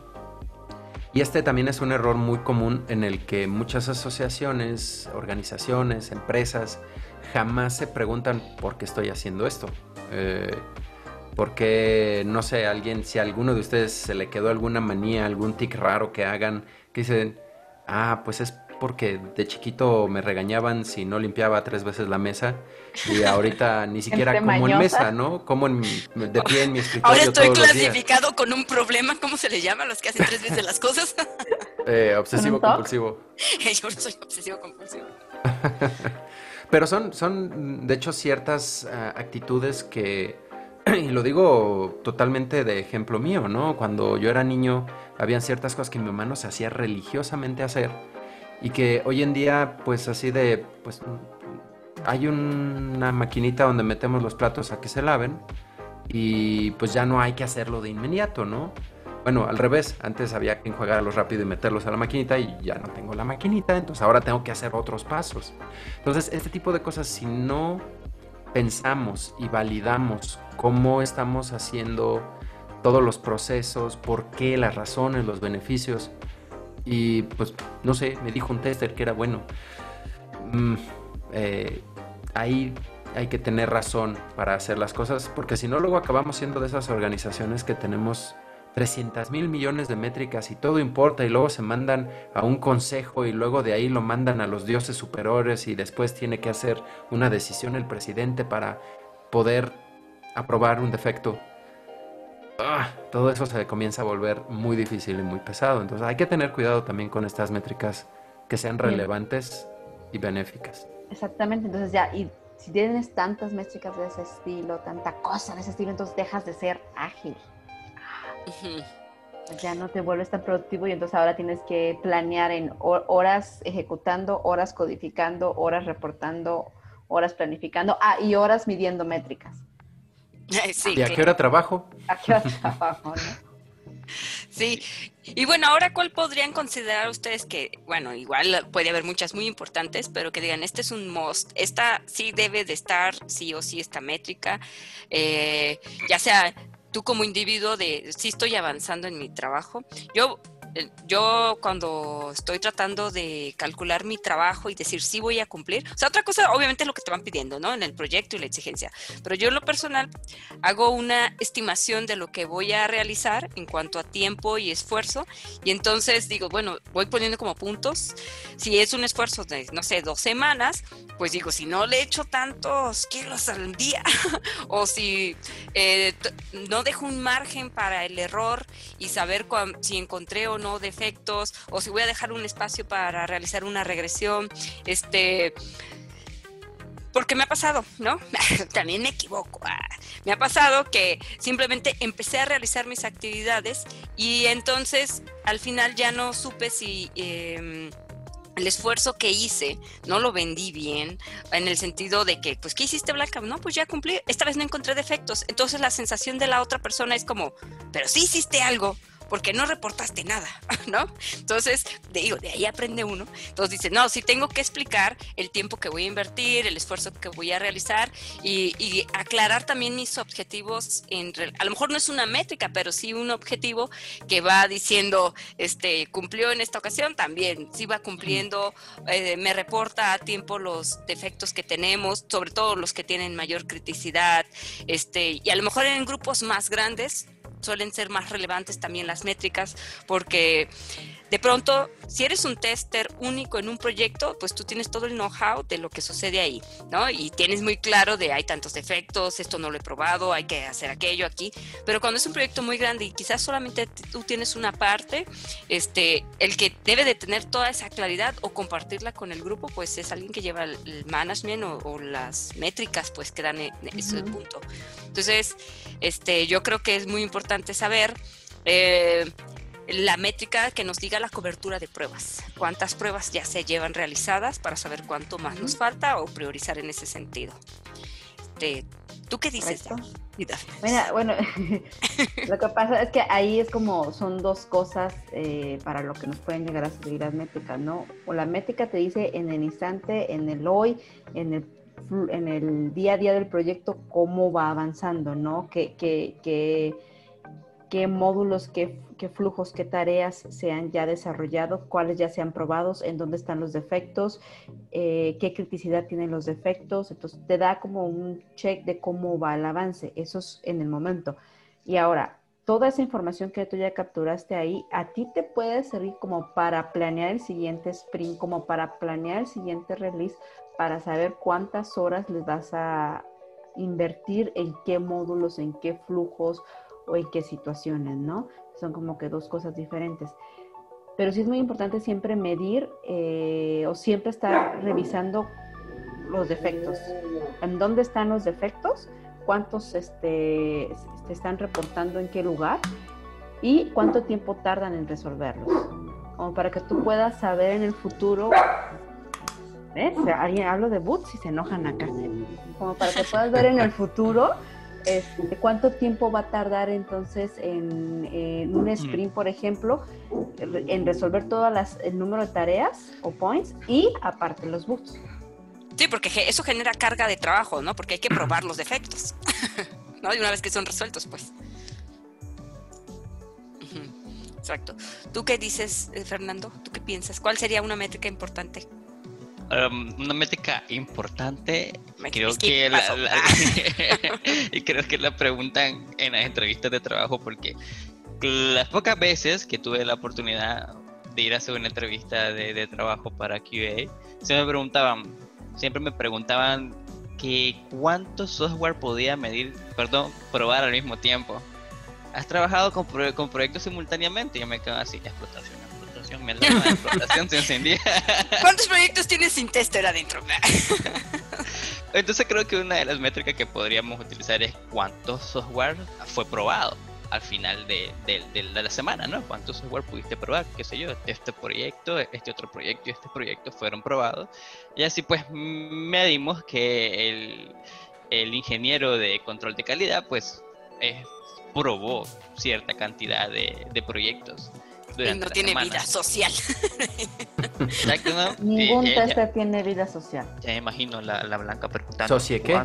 Y este también es un error muy común en el que muchas asociaciones, organizaciones, empresas jamás se preguntan por qué estoy haciendo esto. Eh, porque, no sé, alguien, si alguno de ustedes se le quedó alguna manía, algún tic raro que hagan, que dicen, ah, pues es porque de chiquito me regañaban si no limpiaba tres veces la mesa y ahorita ni siquiera como en mesa, ¿no? Como en, de pie en mi escritorio. Ahora estoy clasificado con un problema, ¿cómo se le llama a los que hacen tres veces las cosas? Eh, obsesivo compulsivo. Yo no soy obsesivo compulsivo. Pero son, son, de hecho, ciertas ah, actitudes que, y lo digo totalmente de ejemplo mío, ¿no? Cuando yo era niño, habían ciertas cosas que mi mamá nos hacía religiosamente hacer y que hoy en día, pues así de, pues hay una maquinita donde metemos los platos a que se laven y pues ya no hay que hacerlo de inmediato, ¿no? Bueno, al revés, antes había que enjuagarlos rápido y meterlos a la maquinita y ya no tengo la maquinita, entonces ahora tengo que hacer otros pasos. Entonces, este tipo de cosas, si no pensamos y validamos cómo estamos haciendo todos los procesos, por qué, las razones, los beneficios, y pues, no sé, me dijo un tester que era bueno. Mm, eh, ahí hay que tener razón para hacer las cosas, porque si no, luego acabamos siendo de esas organizaciones que tenemos 300 mil millones de métricas y todo importa y luego se mandan a un consejo y luego de ahí lo mandan a los dioses superiores y después tiene que hacer una decisión el presidente para poder aprobar un defecto. Ah, todo eso se comienza a volver muy difícil y muy pesado. Entonces hay que tener cuidado también con estas métricas que sean relevantes y benéficas. Exactamente, entonces ya, y si tienes tantas métricas de ese estilo, tanta cosa de ese estilo, entonces dejas de ser ágil. Ya no te vuelves tan productivo y entonces ahora tienes que planear en horas ejecutando, horas codificando, horas reportando, horas planificando, ah, y horas midiendo métricas. ¿Y a qué hora trabajo? ¿A qué hora trabajo, no? Sí, y bueno, ahora cuál podrían considerar ustedes que, bueno, igual puede haber muchas muy importantes, pero que digan, este es un must, esta sí debe de estar, sí o sí, esta métrica, eh, ya sea tú como individuo de, sí estoy avanzando en mi trabajo. Yo yo cuando estoy tratando de calcular mi trabajo y decir si voy a cumplir, o sea, otra cosa obviamente es lo que te van pidiendo, ¿no? En el proyecto y la exigencia, pero yo en lo personal hago una estimación de lo que voy a realizar en cuanto a tiempo y esfuerzo. Y entonces digo, bueno, voy poniendo como puntos, si es un esfuerzo de, no sé, dos semanas, pues digo, si no le echo tantos kilos al día o si eh, no dejo un margen para el error y saber si encontré o no defectos o si voy a dejar un espacio para realizar una regresión, este porque me ha pasado, ¿no? También me equivoco. Ah, me ha pasado que simplemente empecé a realizar mis actividades y entonces al final ya no supe si em, el esfuerzo que hice no lo vendí bien, en el sentido de que, pues, ¿qué hiciste, Blanca? No, pues ya cumplí, esta vez no encontré defectos. Entonces la sensación de la otra persona es como, pero sí hiciste algo, porque no reportaste nada, ¿no? Entonces, digo, de ahí aprende uno. Entonces dice, no, sí tengo que explicar el tiempo que voy a invertir, el esfuerzo que voy a realizar y, aclarar también mis objetivos. A lo mejor no es una métrica, pero sí un objetivo que va diciendo, este, cumplió en esta ocasión, también, sí va cumpliendo, eh, me reporta a tiempo los defectos que tenemos, sobre todo los que tienen mayor criticidad, este, y a lo mejor en grupos más grandes suelen ser más relevantes también las métricas porque de pronto, si eres un tester único en un proyecto, pues tú tienes todo el know-how de lo que sucede ahí, ¿no? Y tienes muy claro de hay tantos defectos, esto no lo he probado, hay que hacer aquello aquí. Pero cuando es un proyecto muy grande y quizás solamente tú tienes una parte, este, el que debe de tener toda esa claridad o compartirla con el grupo, pues es alguien que lleva el management o, las métricas, pues que dan e, ese punto. Entonces, este, yo creo que es muy importante saber eh, la métrica que nos diga la cobertura de pruebas, cuántas pruebas ya se llevan realizadas para saber cuánto más nos falta o priorizar en ese sentido. Este, ¿Tú qué dices? bueno, lo que pasa es que ahí es como son dos cosas eh, para lo que nos pueden llegar a servir las métricas, ¿no? O la métrica te dice en el instante, en el hoy, en el en el día a día del proyecto cómo va avanzando, ¿no? ¿Qué, qué, qué módulos, qué qué flujos, qué tareas se han ya desarrollado, cuáles ya se han probado, en dónde están los defectos, eh, qué criticidad tienen los defectos. Entonces te da como un check de cómo va el avance. Eso es en el momento. Y ahora, toda esa información que tú ya capturaste ahí, a ti te puede servir como para planear el siguiente sprint, como para planear el siguiente release, para saber cuántas horas les vas a invertir en qué módulos, en qué flujos o en qué situaciones, ¿no? son como que dos cosas diferentes. Pero sí es muy importante siempre medir eh, o siempre estar revisando los defectos. ¿En dónde están los defectos? ¿Cuántos este, se están reportando en qué lugar? ¿Y cuánto tiempo tardan en resolverlos? Como para que tú puedas saber en el futuro ¿Ves? Alguien hablo de boots y se enojan acá. Como para que puedas ver en el futuro este, ¿Cuánto tiempo va a tardar entonces en, un sprint, por ejemplo, en resolver todas las, el número de tareas o points y aparte los bugs? Sí, porque eso genera carga de trabajo, ¿no? Porque hay que probar los defectos, ¿no? Y una vez que son resueltos, pues. Exacto. ¿Tú qué dices, eh, Fernando? ¿Tú qué piensas? ¿Cuál sería una métrica importante? Um, una métrica importante, creo que la, y creo que la preguntan en las entrevistas de trabajo porque las pocas veces que tuve la oportunidad de ir a hacer una entrevista de, trabajo para QA, se me preguntaban, siempre me preguntaban que cuánto software podía medir, perdón, probar al mismo tiempo. has trabajado con, con proyectos simultáneamente y yo me quedo así, explotación, mi alarma de explotación se encendía. ¿Cuántos proyectos tienes sin tester adentro? Entonces creo que una de las métricas que podríamos utilizar es cuánto software fue probado al final de, la semana, ¿no? ¿Cuánto software pudiste probar? ¿Qué sé yo? Este proyecto, este otro proyecto y este proyecto fueron probados. Y así pues medimos que el, el ingeniero de control de calidad pues eh, probó cierta cantidad de, de proyectos. No tiene vida social. Ningún tester tiene vida social. Ya me imagino la, la Blanca preguntando. ¿Socie qué?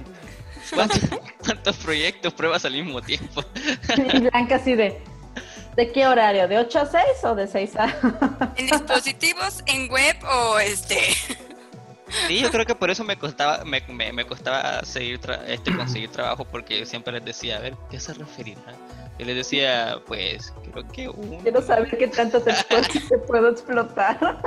¿Cuántos, proyectos pruebas al mismo tiempo? y Blanca así de... ¿De qué horario? ¿De 8 a 6 o de 6 a...? ¿En dispositivos, en web o este...? Sí, yo creo que por eso me costaba, me, me, costaba seguir este, conseguir trabajo porque siempre les decía, a ver, ¿qué se referirá? Yo les decía, pues, creo que un... Quiero saber qué tanto te, te puedo explotar.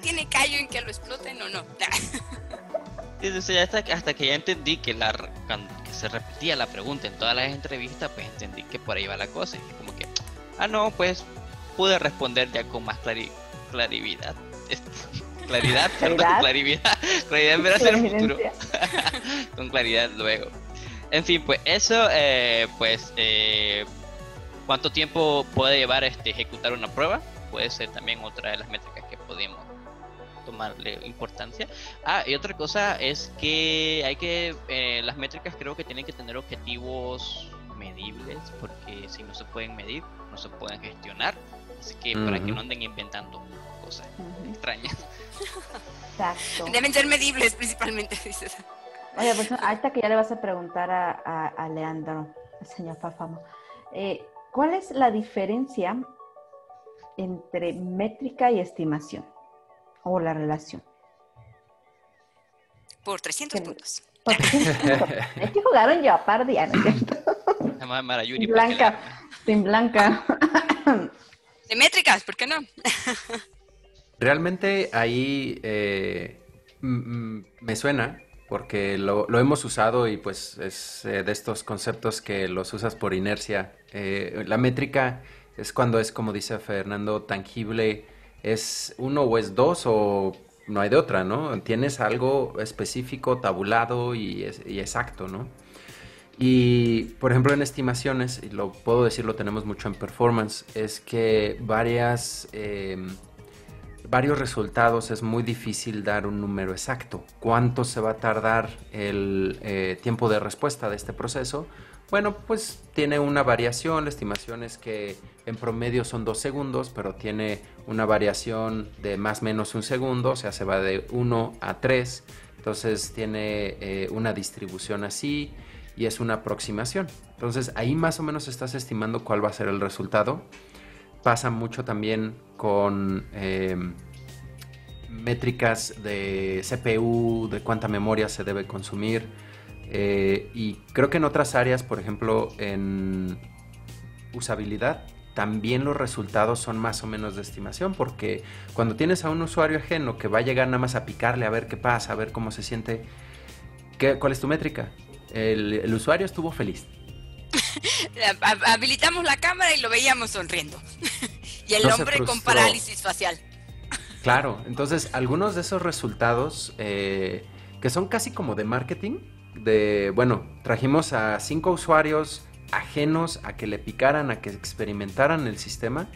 ¿Tiene callo en que lo exploten o no? hasta, hasta que ya entendí que, la, que se repetía la pregunta en todas las entrevistas, pues entendí que por ahí va la cosa. Y como que, ah, no, pues pude responder ya con más claridad. claridad, claridad, claridad, claridad en el futuro. con claridad luego. En fin, pues eso, eh, pues, eh, ¿cuánto tiempo puede llevar este ejecutar una prueba? Puede ser también otra de las métricas que podemos tomarle importancia. Ah, y otra cosa es que hay que, eh, las métricas creo que tienen que tener objetivos medibles, porque si no se pueden medir, no se pueden gestionar. Así que para que no anden inventando cosas extrañas. Exacto. Deben ser medibles principalmente, dices. Oye, pues ahorita que ya le vas a preguntar a, a, Leandro, al señor Fafamo, eh, ¿cuál es la diferencia entre métrica y estimación? O la relación. Por 300 puntos. es que jugaron yo a par de sin blanca, sin blanca. De métricas, ¿por qué no? Realmente ahí eh, me suena porque lo, hemos usado y pues es eh, de estos conceptos que los usas por inercia. Eh, la métrica es cuando es, como dice Fernando, tangible, es uno o es dos o no hay de otra, ¿no? Tienes algo específico, tabulado y, exacto, ¿no? Y, por ejemplo, en estimaciones, y lo puedo decir, lo tenemos mucho en performance, es que varias... Em, varios resultados es muy difícil dar un número exacto. ¿Cuánto se va a tardar el eh, tiempo de respuesta de este proceso? Bueno, pues tiene una variación, la estimación es que en promedio son dos segundos, pero tiene una variación de más o menos un segundo, o sea, se va de 1 a 3, entonces tiene eh, una distribución así y es una aproximación. Entonces ahí más o menos estás estimando cuál va a ser el resultado pasa mucho también con em, métricas de CPU, de cuánta memoria se debe consumir. Eh, y creo que en otras áreas, por ejemplo, en usabilidad, también los resultados son más o menos de estimación, porque cuando tienes a un usuario ajeno que va a llegar nada más a picarle a ver qué pasa, a ver cómo se siente, ¿qué, ¿cuál es tu métrica? el usuario estuvo feliz. Habilitamos la cámara y lo veíamos sonriendo. y el hombre con parálisis facial. Claro, entonces algunos de esos resultados eh, que son casi como de marketing, de, bueno, trajimos a cinco usuarios ajenos a que le picaran, a que experimentaran el sistema.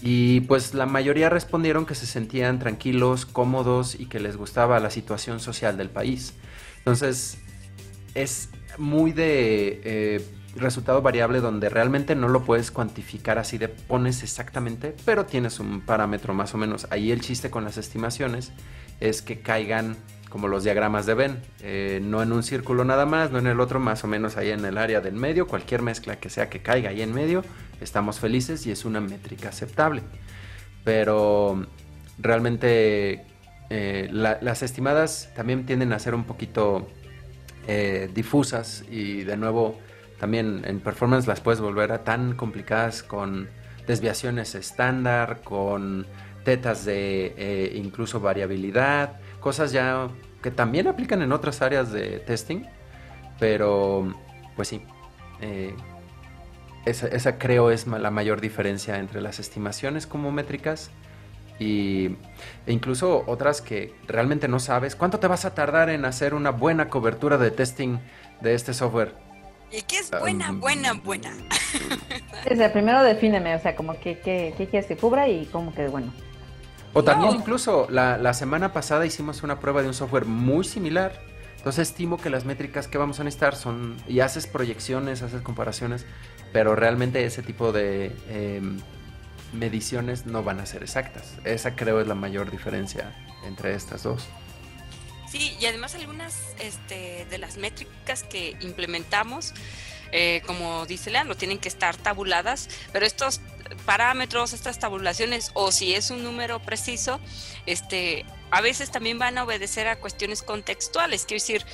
Y pues la mayoría respondieron que se sentían tranquilos, cómodos y que les gustaba la situación social del país. Entonces, es muy de eh, resultado variable donde realmente no lo puedes cuantificar así de pones exactamente, pero tienes un parámetro más o menos. Ahí el chiste con las estimaciones es que caigan como los diagramas de Venn, eh, no en un círculo nada más, no en el otro, más o menos ahí en el área del medio, cualquier mezcla que sea que caiga ahí en medio, estamos felices y es una métrica aceptable. Pero realmente eh, las estimadas también tienden a ser un poquito eh, difusas y de nuevo también en performance las puedes volver a tan complicadas con desviaciones estándar, con tetas de eh, incluso variabilidad, cosas ya que también aplican en otras áreas de testing, pero pues sí, eh, esa, esa creo es la mayor diferencia entre las estimaciones como métricas y, e incluso otras que realmente no sabes. ¿Cuánto te vas a tardar en hacer una buena cobertura de testing de este software? ¿Y qué es buena, buena, buena? Desde primero defíneme, o sea, como que, qué quieres que cubra y cómo que bueno. O también incluso la, la, semana pasada hicimos una prueba de un software muy similar. Entonces estimo que las métricas que vamos a necesitar son, y haces proyecciones, haces comparaciones, pero realmente ese tipo de em, mediciones no van a ser exactas. Esa creo es la mayor diferencia entre estas dos. Sí, y además algunas este, de las métricas que implementamos, eh, como dice Leandro, tienen que estar tabuladas, pero estos parámetros, estas tabulaciones, o si es un número preciso, este, a veces también van a obedecer a cuestiones contextuales. Quiero decir,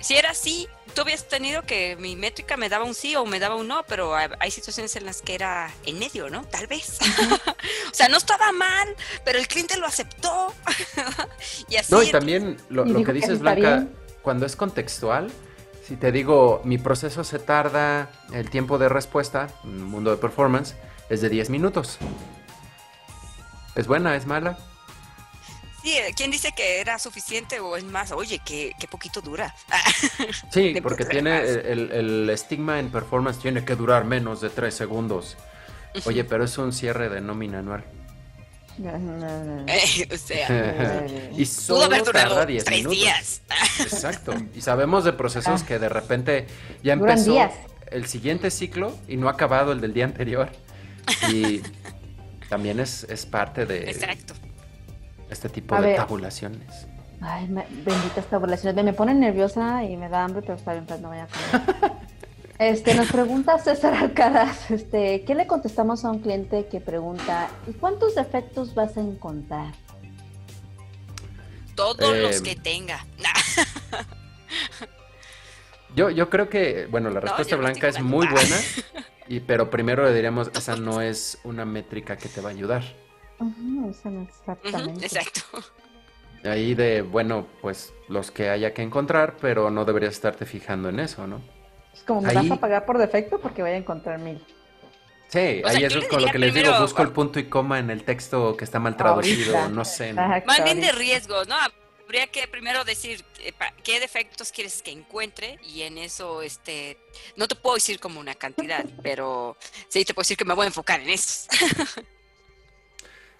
si era así, tú habías tenido que mi métrica me daba un sí o me daba un no, pero hay situaciones en las que era en medio, ¿no? Tal vez. o sea, no estaba mal, pero el cliente lo aceptó. y así. No, y también lo, que dices, Blanca, cuando es contextual, si te digo, mi proceso se tarda, el tiempo de respuesta, en el mundo de performance, es de 10 minutos. ¿Es buena? ¿Es mala? Sí, eh, ¿quién dice que era suficiente o es más? Oye, qué, poquito dura. sí, porque tiene el, estigma en performance tiene que durar menos de tres segundos. Oye, pero es un cierre de nómina anual. Eh, o sea, y solo tarda 10 minutos. días. Exacto. Y sabemos de procesos ah. que de repente ya empezó el siguiente ciclo y no ha acabado el del día anterior. Y también es, es parte de, Exacto este tipo de tabulaciones. Ay, benditas tabulaciones. Me pone nerviosa y me da hambre, pero está bien, pues no voy a comer. Este, nos pregunta César Alcaraz, este, ¿qué le contestamos a un cliente que pregunta, ¿y cuántos defectos vas a encontrar? Todos los em, que tenga. yo, yo creo que, bueno, la respuesta blanca es muy buena, y, pero primero le diríamos, esa no es una métrica que te va a ayudar exactamente. exacto. Ahí de, bueno, pues los que haya que encontrar, pero no deberías estarte fijando en eso, ¿no? Es como me vas a pagar por defecto porque voy a encontrar mil. Sí, ahí es con lo que les digo, busco el punto y coma en el texto que está mal traducido, no sé. Más bien de riesgo, ¿no? Habría que primero decir eh, qué defectos quieres que encuentre y en eso, este, no te puedo decir como una cantidad, pero sí te puedo decir que me voy a enfocar en eso.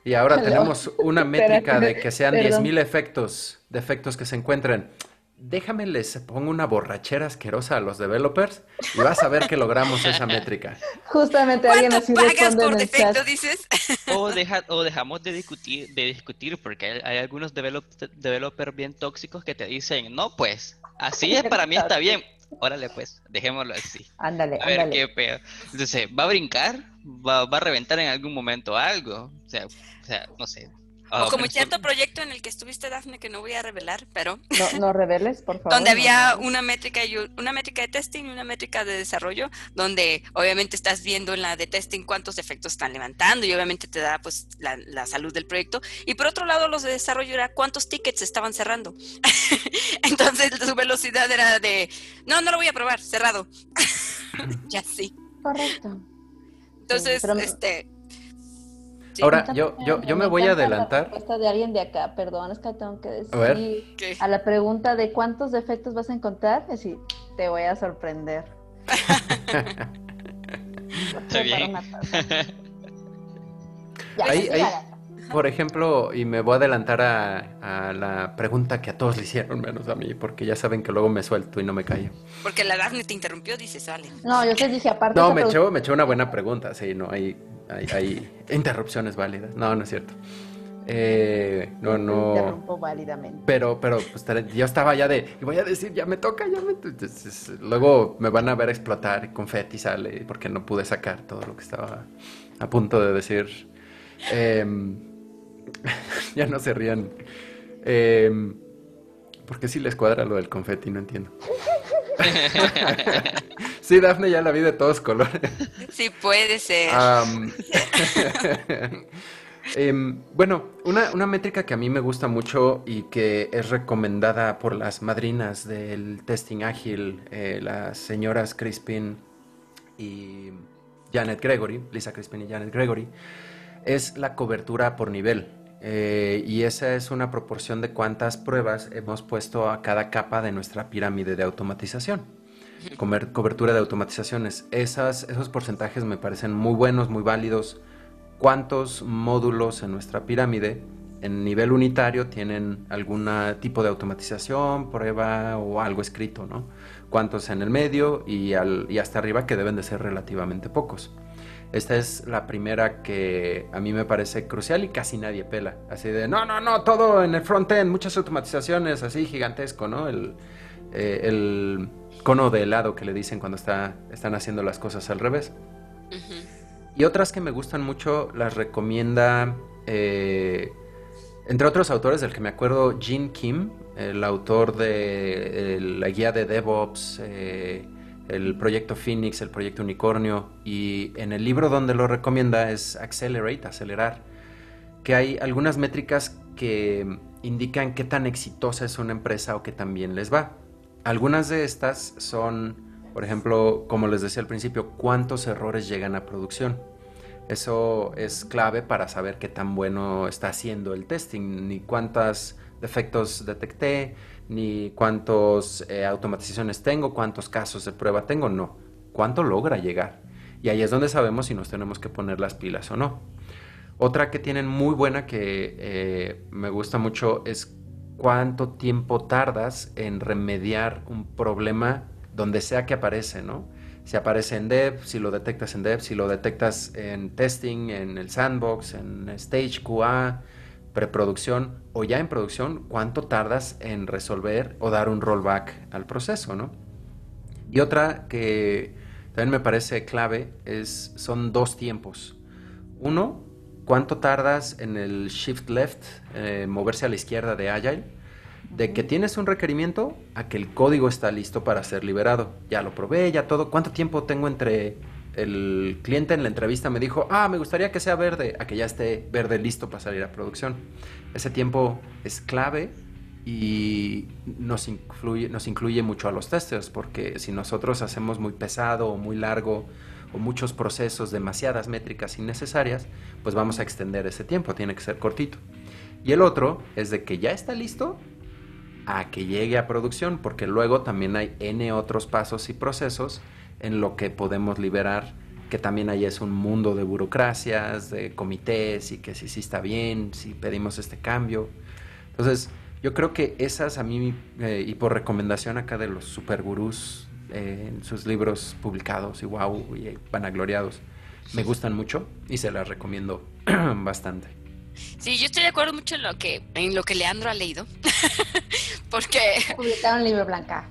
Y ahora tenemos una métrica de que sean 10.000 efectos, defectos que se encuentren. Déjame les pongo una borrachera asquerosa a los developers y vas a ver que logramos esa métrica. Justamente alguien así pagas por defecto, dices? O, deja, o dejamos de discutir, de discutir porque hay, algunos developers bien tóxicos que te dicen, no, pues, así es, para mí está bien. Órale, pues, dejémoslo así. Ándale, A ver qué peor. Entonces, ¿va a brincar? ¿Va, ¿Va, a reventar en algún momento algo? O sea, o sea, no sé. O como cierto proyecto en el que estuviste, Dafne, que no voy a revelar, pero... No, no reveles, por favor. donde había una métrica y una métrica de testing y una métrica de desarrollo, donde obviamente estás viendo en la de testing cuántos efectos están levantando y obviamente te da pues la, la salud del proyecto. Y por otro lado, los de desarrollo era cuántos tickets estaban cerrando. Entonces su velocidad era de, no, no lo voy a probar, cerrado. ya sí. Correcto. Entonces, este Ahora, yo, yo, yo me, voy a adelantar. La respuesta de alguien de acá, perdón, es que tengo que decir. A, la pregunta de cuántos defectos vas a encontrar, es decir, te voy a sorprender. Está bien. ahí, ahí, por ejemplo, y me voy a adelantar a, la pregunta que a todos le hicieron, menos a mí, porque ya saben que luego me suelto y no me callo. Porque la Daphne te interrumpió, dice, sale. No, yo te dije aparte. No, me echó, me echó una buena pregunta, sí, no, hay, hay, interrupciones válidas. No, no es cierto. Eh, no, no. Interrumpo válidamente. Pero, pero, pues yo estaba ya de, voy a decir, ya me toca, ya me. luego me van a ver explotar, confeti sale, porque no pude sacar todo lo que estaba a punto de decir. Eh, ya no se rían. Eh, porque si les cuadra lo del confeti, no entiendo. sí, Dafne ya la vi de todos colores. Sí, puede ser. Em, bueno, una, métrica que a mí me gusta mucho y que es recomendada por las madrinas del testing ágil, eh, las señoras Crispin y Janet Gregory, Lisa Crispin y Janet Gregory, es la cobertura por nivel. Eh, y esa es una proporción de cuántas pruebas hemos puesto a cada capa de nuestra pirámide de automatización. cobertura de automatizaciones. Esas, esos porcentajes me parecen muy buenos, muy válidos. ¿Cuántos módulos en nuestra pirámide en nivel unitario tienen algún tipo de automatización, prueba o algo escrito, ¿no? ¿Cuántos en el medio y, y hasta arriba que deben de ser relativamente pocos? Esta es la primera que a mí me parece crucial y casi nadie pela. Así de, no, no, no, todo en el frontend, muchas automatizaciones, así gigantesco, ¿no? El, eh, el cono de helado que le dicen cuando está, están haciendo las cosas al revés. Y otras que me gustan mucho las recomienda, eh, entre otros autores del que me acuerdo, Gene Kim, el autor de la guía de DevOps. Eh, el proyecto Phoenix, el proyecto Unicornio, y en el libro donde lo recomienda es Accelerate, acelerar, que hay algunas métricas que indican qué tan exitosa es una empresa o qué tan bien les va. Algunas de estas son, por ejemplo, como les decía al principio, cuántos errores llegan a producción. Eso es clave para saber qué tan bueno está haciendo el testing, ni cuántos defectos detecté, ni cuántas eh, automatizaciones tengo, cuántos casos de prueba tengo, no. ¿Cuánto logra llegar? Y ahí es donde sabemos si nos tenemos que poner las pilas o no. Otra que tienen muy buena que eh, me gusta mucho es cuánto tiempo tardas en remediar un problema donde sea que aparece, ¿no? Si aparece en dev, si lo detectas en dev, si lo detectas en testing, en el sandbox, en stage QA, preproducción o ya en producción, cuánto tardas en resolver o dar un rollback al proceso, ¿no? Y otra que también me parece clave es, son dos tiempos. Uno, cuánto tardas en el shift left, eh, moverse a la izquierda de Agile, de que tienes un requerimiento a que el código está listo para ser liberado. Ya lo probé, ya todo. ¿Cuánto tiempo tengo entre el cliente en la entrevista me dijo, ah, me gustaría que sea verde, a que ya esté verde listo para salir a producción. Ese tiempo es clave y nos, incluye mucho a los testers, porque si nosotros hacemos muy pesado o muy largo o muchos procesos, demasiadas métricas innecesarias, pues vamos a extender ese tiempo, tiene que ser cortito. Y el otro es de que ya está listo a que llegue a producción, porque luego también hay N otros pasos y procesos en lo que podemos liberar, que también ahí es un mundo de burocracias, de comités y que si sí está bien, si pedimos este cambio. Entonces, yo creo que esas a mí, eh, y por recomendación acá de los supergurús eh, en sus libros publicados y wow, y vanagloriados, me gustan mucho y se las recomiendo bastante. Sí, yo estoy de acuerdo mucho en lo que, en lo que Leandro ha leído. Porque. Publicar un libro blanca.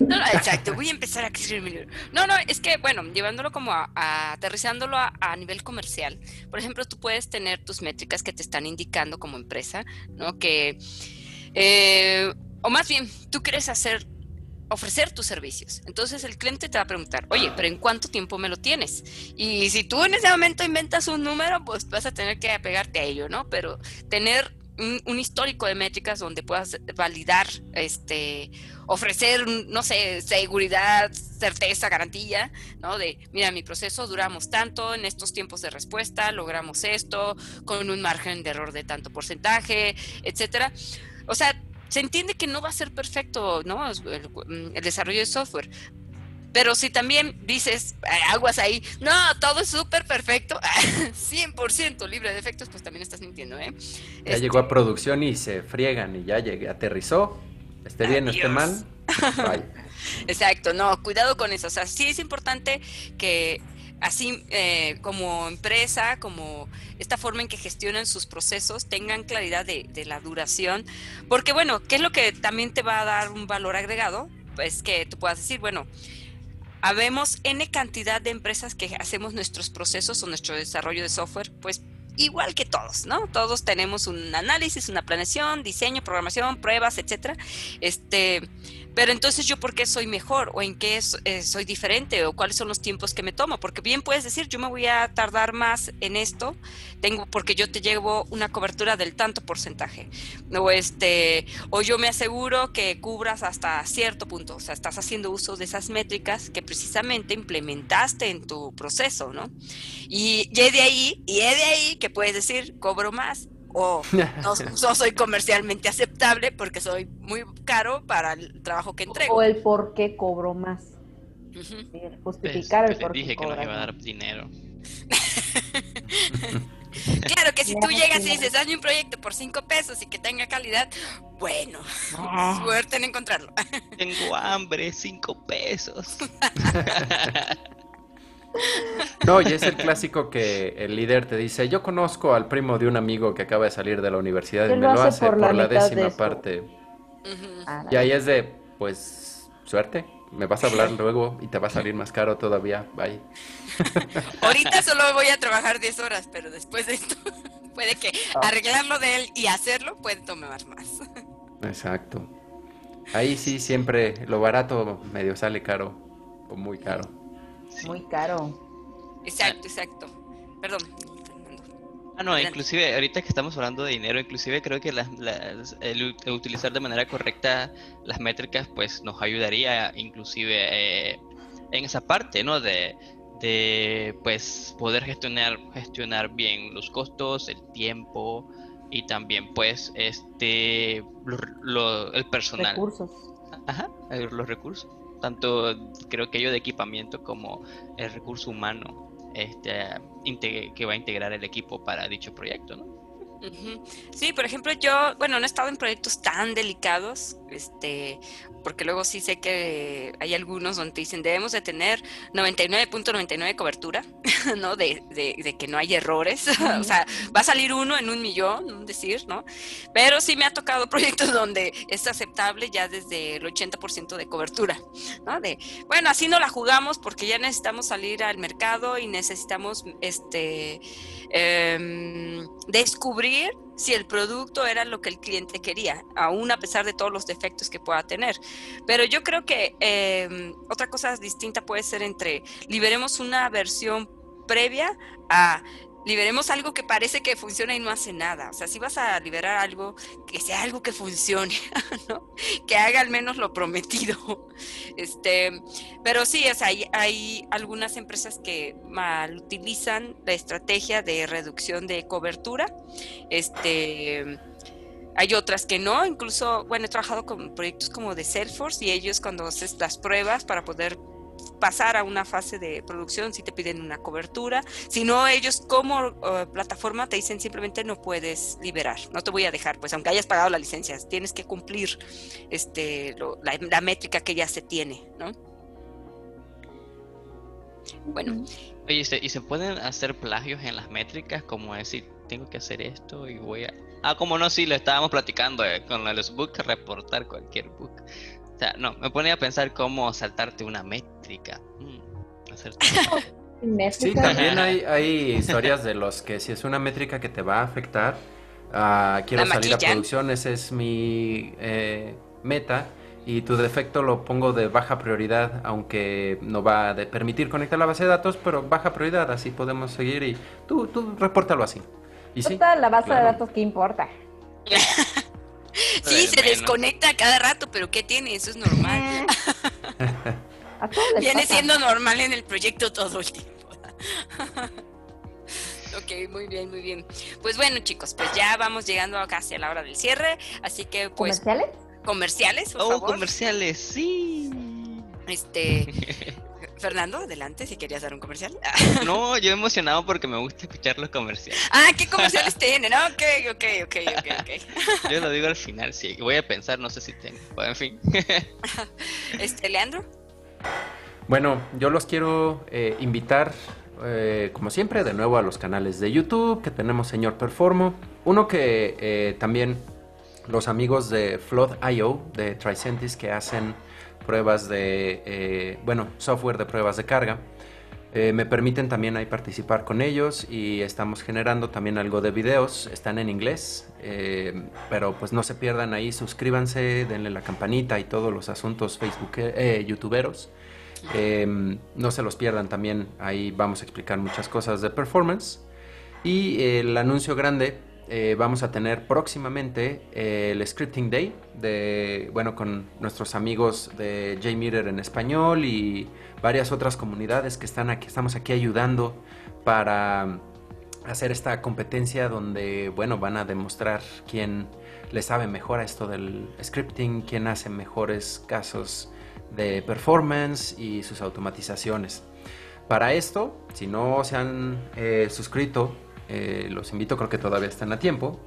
No, no, exacto. Voy a empezar a escribir mi libro. No, no, es que, bueno, llevándolo como a, aterrizándolo a, nivel comercial. Por ejemplo, tú puedes tener tus métricas que te están indicando como empresa, ¿no? Que. Eh, o más bien, tú quieres hacer ofrecer tus servicios. Entonces el cliente te va a preguntar, oye, pero ¿en cuánto tiempo me lo tienes? Y si tú en ese momento inventas un número, pues vas a tener que apegarte a ello, ¿no? Pero tener un, histórico de métricas donde puedas validar, este, ofrecer, no sé, seguridad, certeza, garantía, ¿no? De, mira, mi proceso duramos tanto, en estos tiempos de respuesta logramos esto, con un margen de error de tanto porcentaje, etcétera. O sea, se entiende que no va a ser perfecto, ¿no? El, desarrollo de software. Pero si también dices, aguas ahí, no, todo es súper perfecto, 100% libre de defectos, pues también estás mintiendo, ¿eh? Ya llegó a este producción y se friegan y ya llegué, aterrizó, esté bien o esté mal. Exacto, no, cuidado con eso. O sea, sí es importante que así eh, como empresa, como esta forma en que gestionan sus procesos, tengan claridad de, la duración, porque bueno, ¿qué es lo que también te va a dar un valor agregado? Pues que tú puedas decir, bueno, habemos N cantidad de empresas que hacemos nuestros procesos o nuestro desarrollo de software, pues igual que todos, ¿no? Todos tenemos un análisis, una planeación, diseño, programación, pruebas, etcétera. Este, pero entonces yo por qué soy mejor o en qué eh, soy diferente o cuáles son los tiempos que me tomo, porque bien puedes decir, yo me voy a tardar más en esto, tengo porque yo te llevo una cobertura del tanto porcentaje, o este o yo me aseguro que cubras hasta cierto punto, o sea, estás haciendo uso de esas métricas que precisamente implementaste en tu proceso, ¿no? Y, y de ahí, y de ahí que puedes decir, cobro más o no, soy comercialmente aceptable porque soy muy caro para el trabajo que entrego. O el por qué cobro más. justificar el pues, por qué. Dije que no iba a dar dinero. claro que si tú llegas y dices, hazme un proyecto por cinco pesos y que tenga calidad, bueno, ah. suerte en encontrarlo. Tengo hambre, cinco pesos. No, y es el clásico que el líder te dice, yo conozco al primo de un amigo que acaba de salir de la universidad y me lo hace por, la, décima parte. Y ahí es de, pues, suerte, me vas a hablar luego y te va a salir más caro todavía, bye. Ahorita solo voy a trabajar 10 horas, pero después de esto puede que ah. arreglarlo de él y hacerlo puede tomar más. Exacto. Ahí sí siempre lo barato medio sale caro o muy caro. Muy caro. Exacto, exacto. Perdón. Ah, no, inclusive ahorita que estamos hablando de dinero, inclusive creo que el, utilizar de manera correcta las métricas pues nos ayudaría inclusive eh, en esa parte, ¿no? De, de pues poder gestionar gestionar bien los costos, el tiempo y también pues este el personal. Recursos. Ajá, los recursos tanto creo que yo de equipamiento como el recurso humano este, que va a integrar el equipo para dicho proyecto, ¿no? Sí, por ejemplo, yo, bueno, no he estado en proyectos tan delicados, este, porque luego sí sé que hay algunos donde dicen debemos de tener 99.99 cobertura, ¿no? De, de, que no hay errores, o sea, va a salir uno en un millón, decir, ¿no? Pero sí me ha tocado proyectos donde es aceptable ya desde el 80% de cobertura, ¿no? De, bueno, así no la jugamos porque ya necesitamos salir al mercado y necesitamos, este, em, descubrir si el producto era lo que el cliente quería, aún a pesar de todos los defectos que pueda tener. Pero yo creo que em, otra cosa distinta puede ser entre liberemos una versión previa a liberemos algo que parece que funciona y no hace nada. O sea, si vas a liberar algo, que sea algo que funcione, ¿no? Que haga al menos lo prometido. Este, pero sí, es hay, hay algunas empresas que mal utilizan la estrategia de reducción de cobertura. Este, hay otras que no, incluso, bueno, he trabajado con proyectos como de Salesforce y ellos cuando haces las pruebas para poder pasar a una fase de producción si te piden una cobertura, si no ellos como uh, plataforma te dicen simplemente no puedes liberar, no te voy a dejar, pues aunque hayas pagado la licencia, tienes que cumplir este la, métrica que ya se tiene, ¿no? Bueno. Oye, ¿y se, pueden hacer plagios en las métricas? Como decir, tengo que hacer esto y voy a... Ah, como no, sí, lo estábamos platicando eh, con los books, reportar cualquier book no, me ponía a pensar cómo saltarte una métrica. Mm, sí, también hay, historias de los que si es una métrica que te va a afectar, uh, quiero salir a producción, ese es mi eh, meta y tu defecto lo pongo de baja prioridad, aunque no va a permitir conectar la base de datos, pero baja prioridad, así podemos seguir y tú, tú repórtalo así. Y sí, la base de datos que importa. Sí, se desconecta cada rato, pero ¿qué tiene? Eso es normal. Viene siendo normal en el proyecto todo el tiempo. ok, muy bien, muy bien. Pues bueno, chicos, pues ya vamos llegando casi a la hora del cierre, así que pues... ¿Comerciales? Comerciales, por oh, comerciales, sí. Este... Fernando, adelante, si querías dar un comercial. No, yo emocionado porque me gusta escuchar los comerciales. Ah, ¿qué comerciales tienen? Ok, ok, ok, ok, ok. Yo lo digo al final, sí. Voy a pensar, no sé si tengo. en fin. Este, Leandro. Bueno, yo los quiero eh, invitar, eh, como siempre, de nuevo a los canales de YouTube que tenemos Señor Performo. Uno que eh, también los amigos de Flood.io, de Tricentis, que hacen pruebas de, eh, bueno, software de pruebas de carga. Eh, me permiten también ahí participar con ellos y estamos generando también algo de videos, están en inglés, eh, pero pues no se pierdan ahí, suscríbanse, denle la campanita y todos los asuntos Facebook, youtuberos. no se los pierdan también, ahí vamos a explicar muchas cosas de performance. Y el anuncio grande, vamos a tener próximamente el Scripting Day, de, bueno, con nuestros amigos de JMeter en español y varias otras comunidades que están aquí, estamos aquí ayudando para hacer esta competencia donde, bueno, van a demostrar quién le sabe mejor a esto del scripting, quién hace mejores casos de performance y sus automatizaciones. Para esto, si no se han eh, suscrito, eh, los invito, creo que todavía están a tiempo.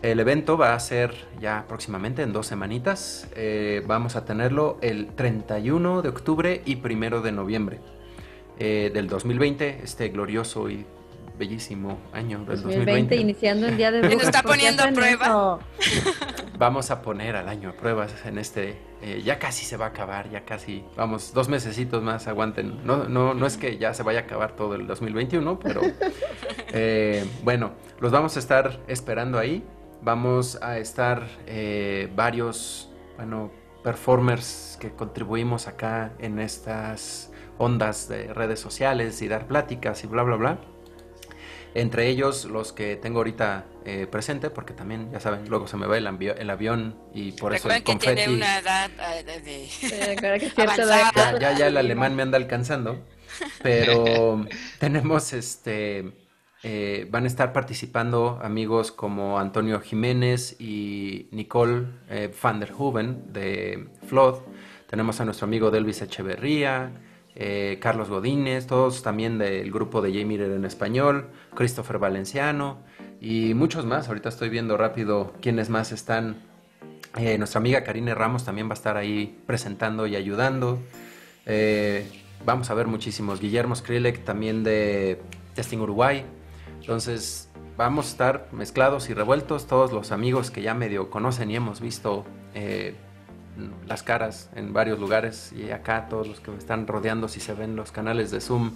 El evento va a ser ya próximamente, en dos semanitas. Eh, vamos a tenerlo el 31 de octubre y 1 de noviembre eh, del 2020, este glorioso y bellísimo año del 2020. iniciando el día de hoy. Nos está poniendo a prueba. Vamos a poner al año a pruebas en este. Eh, ya casi se va a acabar, ya casi. Vamos, dos mesecitos más, aguanten. No, no, no es que ya se vaya a acabar todo el 2021, pero bueno, los vamos a estar esperando ahí vamos a estar eh, varios, bueno, performers que contribuimos acá en estas ondas de redes sociales y dar pláticas y bla, bla, bla. Entre ellos los que tengo ahorita eh, presente, porque también, ya saben, luego se me va el, el avión y por eso el que tiene una edad eh, de... ya, ya el alemán me anda alcanzando, pero tenemos este eh, van a estar participando amigos como Antonio Jiménez y Nicole eh, van der Hoeven de Flood. Tenemos a nuestro amigo Delvis Echeverría, eh, Carlos Godínez, todos también del grupo de Jamie en español, Christopher Valenciano y muchos más. Ahorita estoy viendo rápido quiénes más están. nuestra amiga Karine Ramos también va a estar ahí presentando y ayudando. vamos a ver muchísimos. Guillermo Skrilek también de Testing Uruguay. Entonces vamos a estar mezclados y revueltos todos los amigos que ya medio conocen y hemos visto eh, las caras en varios lugares y acá todos los que me están rodeando si se ven los canales de Zoom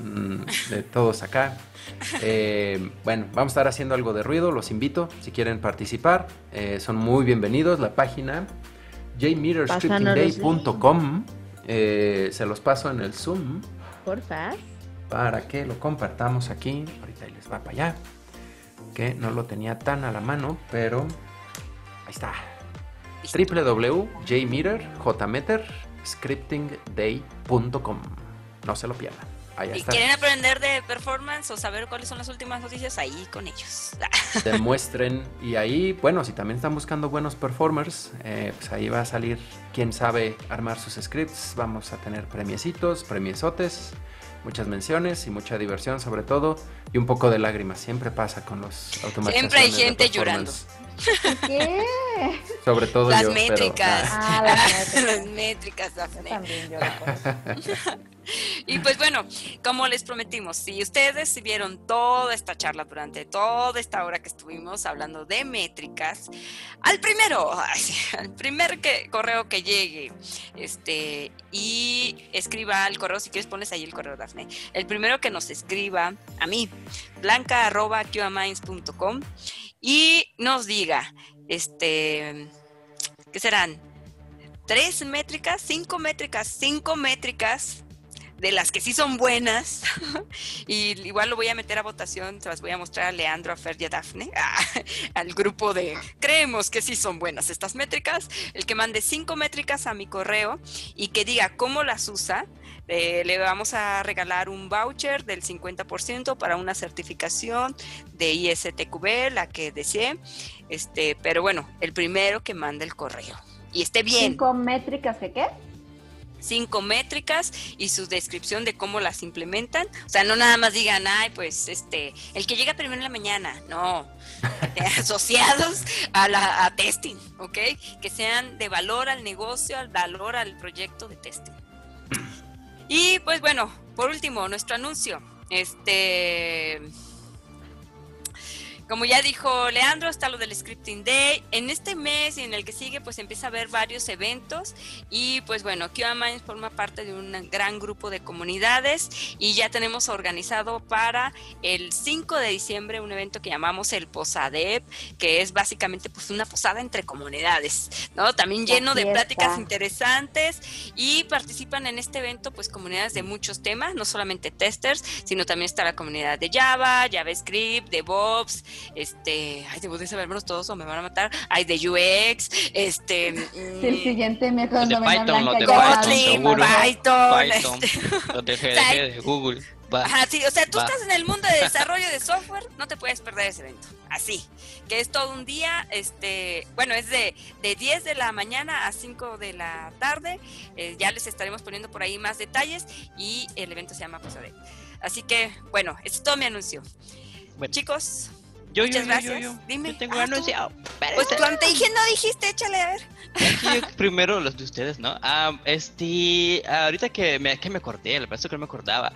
mm, de todos acá. Eh, bueno, vamos a estar haciendo algo de ruido, los invito si quieren participar, eh, son muy bienvenidos. La página jmeterscriptingday.com se los paso en el Zoom. Porfa para que lo compartamos aquí. Ahorita les va para allá. Que no lo tenía tan a la mano, pero ahí está. www.jmeter.scriptingday.com No se lo pierdan. ¿Y quieren aprender de performance o saber cuáles son las últimas noticias? Ahí con ellos. Demuestren. Y ahí, bueno, si también están buscando buenos performers, eh, pues ahí va a salir quien sabe armar sus scripts. Vamos a tener premiecitos, premiesotes muchas menciones y mucha diversión sobre todo y un poco de lágrimas. Siempre pasa con los automáticos. Siempre hay gente llorando. ¿Qué? Sobre todo las yo, métricas. ah, las métricas. también lloro y pues bueno, como les prometimos, si ustedes vieron toda esta charla durante toda esta hora que estuvimos hablando de métricas, al primero, al primer que, correo que llegue, este, y escriba al correo, si quieres pones ahí el correo, Dafne, el primero que nos escriba a mí, blanca.qamines.com y nos diga, este, ¿qué serán? Tres métricas, cinco métricas, cinco métricas de las que sí son buenas, y igual lo voy a meter a votación, se las voy a mostrar a Leandro, a Fer y a Dafne, al grupo de creemos que sí son buenas estas métricas, el que mande cinco métricas a mi correo y que diga cómo las usa, eh, le vamos a regalar un voucher del 50% para una certificación de ISTQB, la que desee, este, pero bueno, el primero que mande el correo. Y esté bien. ¿Cinco métricas de qué? cinco métricas y su descripción de cómo las implementan. O sea, no nada más digan, ay, pues este, el que llega primero en la mañana, no, asociados a la a testing, ¿ok? Que sean de valor al negocio, al valor al proyecto de testing. Y pues bueno, por último, nuestro anuncio. Este como ya dijo Leandro, está lo del Scripting Day. En este mes y en el que sigue, pues empieza a haber varios eventos. Y pues bueno, QA Minds forma parte de un gran grupo de comunidades. Y ya tenemos organizado para el 5 de diciembre un evento que llamamos el Posadep, que es básicamente pues una posada entre comunidades, ¿no? También lleno de pláticas interesantes. Y participan en este evento pues comunidades de muchos temas, no solamente testers, sino también está la comunidad de Java, JavaScript, DevOps, este, ay, debo de saberlos todos o me van a matar, hay de UX, este... Sí, el siguiente método de Python, los de Python, Python, Python, los de Google. Ajá, sí, o sea, tú estás en el mundo de desarrollo de software, no te puedes perder ese evento. Así, que es todo un día, este, bueno, es de, de 10 de la mañana a 5 de la tarde. Eh, ya les estaremos poniendo por ahí más detalles y el evento se llama Posade. Así que, bueno, este es todo mi anuncio. Bueno. Chicos, yo, Muchas yo, gracias. Yo, yo, Dime. Yo tengo Ah, anunciado. Pues cuando te dije no dijiste, échale a ver. Aquí primero los de ustedes, ¿no? Ah, este, ahorita que me, que me acordé, el resto que no me acordaba.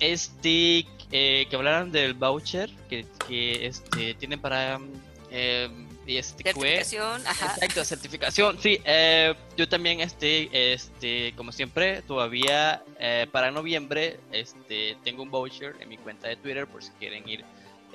Este, eh, que hablaron del voucher que, que este, tienen para eh, este, Certificación, ajá. Exacto, certificación. Sí, eh, yo también, este, este, como siempre, todavía eh, para noviembre, este, tengo un voucher en mi cuenta de Twitter por si quieren ir,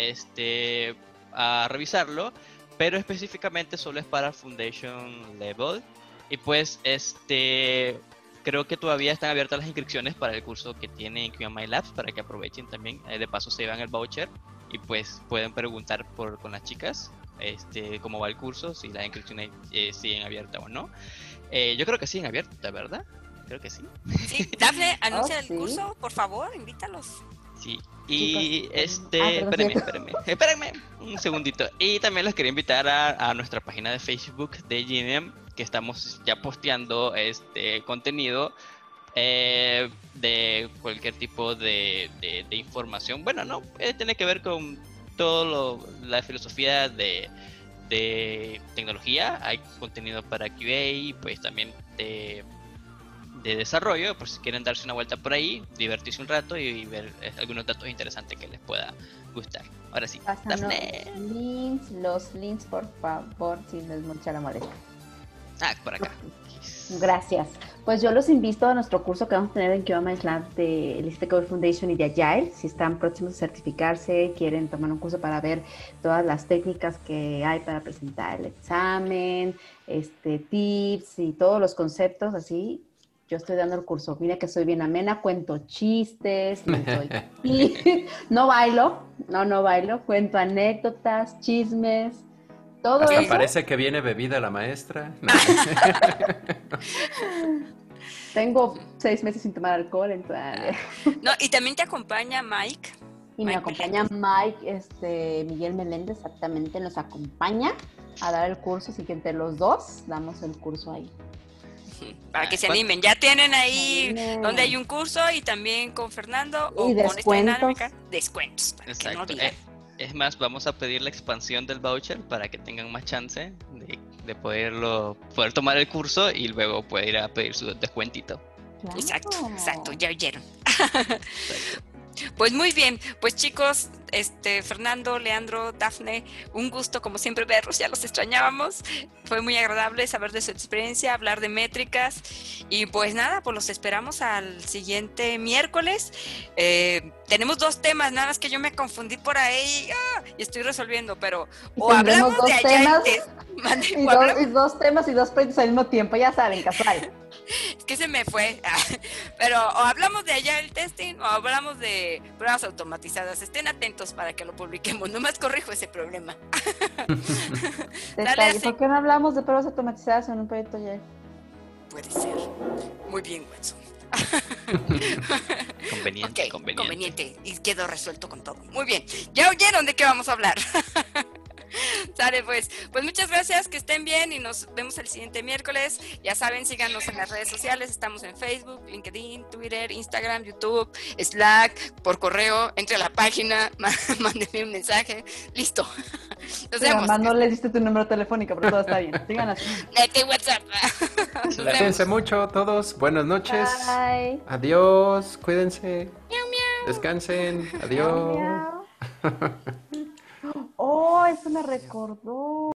este, a revisarlo, pero específicamente solo es para Foundation Level y pues, este, creo que todavía están abiertas las inscripciones para el curso que tiene en QMI Labs para que aprovechen también, eh, de paso se llevan el voucher y pues pueden preguntar por con las chicas este, cómo va el curso, si las inscripciones eh, siguen abiertas o no. Eh, yo creo que siguen abiertas, ¿verdad? Creo que sí. Sí, Dafne, anuncia Oh, el sí. curso, por favor, invítalos. Sí. Y Chicos, este, ah, perdón, espérenme, sí. espérenme, espérenme un segundito. Y también los quería invitar a, a nuestra página de Facebook de GNM, que estamos ya posteando este contenido eh, de cualquier tipo de, de- de información. Bueno, no, eh, tiene que ver con todo lo, la filosofía de, de tecnología. Hay contenido para QA, y pues también de, de desarrollo, por si quieren darse una vuelta por ahí, divertirse un rato y ver eh, algunos datos interesantes que les pueda gustar. Ahora sí, los links, los links, por favor, si les mucha la molestia. Ah, por acá. Gracias. Pues yo los invito a nuestro curso que vamos a tener en Kioma Lab de Elite Cover Foundation y de Agile. Si están próximos a certificarse, quieren tomar un curso para ver todas las técnicas que hay para presentar el examen, este, tips y todos los conceptos así. Yo estoy dando el curso. Mira que soy bien amena, cuento chistes, no, soy- no bailo, no, no bailo, cuento anécdotas, chismes, todo Hasta eso. parece que viene bebida la maestra. No. Tengo seis meses sin tomar alcohol, entonces... No, y también te acompaña Mike. Y me acompaña Mike, este, Miguel Meléndez, exactamente, nos acompaña a dar el curso, así que entre los dos damos el curso ahí. Para que se ¿Cuál? animen. Ya tienen ahí donde hay un curso y también con Fernando o Y con esta dinámica. Descuentos, para que no. Eh, es más, vamos a pedir la expansión del voucher para que tengan más chance de, de poderlo poder tomar el curso y luego poder ir a pedir su descuentito. Claro. Exacto, exacto, ya oyeron. Pues muy bien, pues chicos, este Fernando, Leandro, Dafne, un gusto como siempre verlos, ya los extrañábamos. Fue muy agradable saber de su experiencia, hablar de métricas y pues nada, pues los esperamos al siguiente miércoles. Eh, tenemos dos temas, nada más que yo me confundí por ahí ¡ah! y estoy resolviendo, pero Y o hablamos dos de allá temas test- mande, Y o dos, hablamos- y dos temas y dos proyectos al mismo tiempo, ya saben, casual. Es que se me fue. Pero o hablamos de allá el testing o hablamos de pruebas automatizadas. Estén atentos para que lo publiquemos. Nomás corrijo ese problema. Así. ¿Por qué no hablamos de pruebas automatizadas en un proyecto ya? Puede ser. Muy bien, Watson. Conveniente, conveniente. conveniente. Y quedó resuelto con todo. Muy bien. ¿Ya oyeron de qué vamos a hablar? Sale pues. Pues muchas gracias, que estén bien y nos vemos el siguiente miércoles. Ya saben, síganos en las redes sociales. Estamos en Facebook, LinkedIn, Twitter, Instagram, YouTube, Slack, por correo. Entre a la página, má- mándenme un mensaje. Listo. Nos vemos. Además, no le diste tu número telefónico, pero todo está bien. Sigan así. Vete, WhatsApp. Nos vemos. Cuídense mucho todos. Buenas noches. Bye. Adiós. Cuídense. Descansen. Adiós. Miau. Oh, eso me recordó.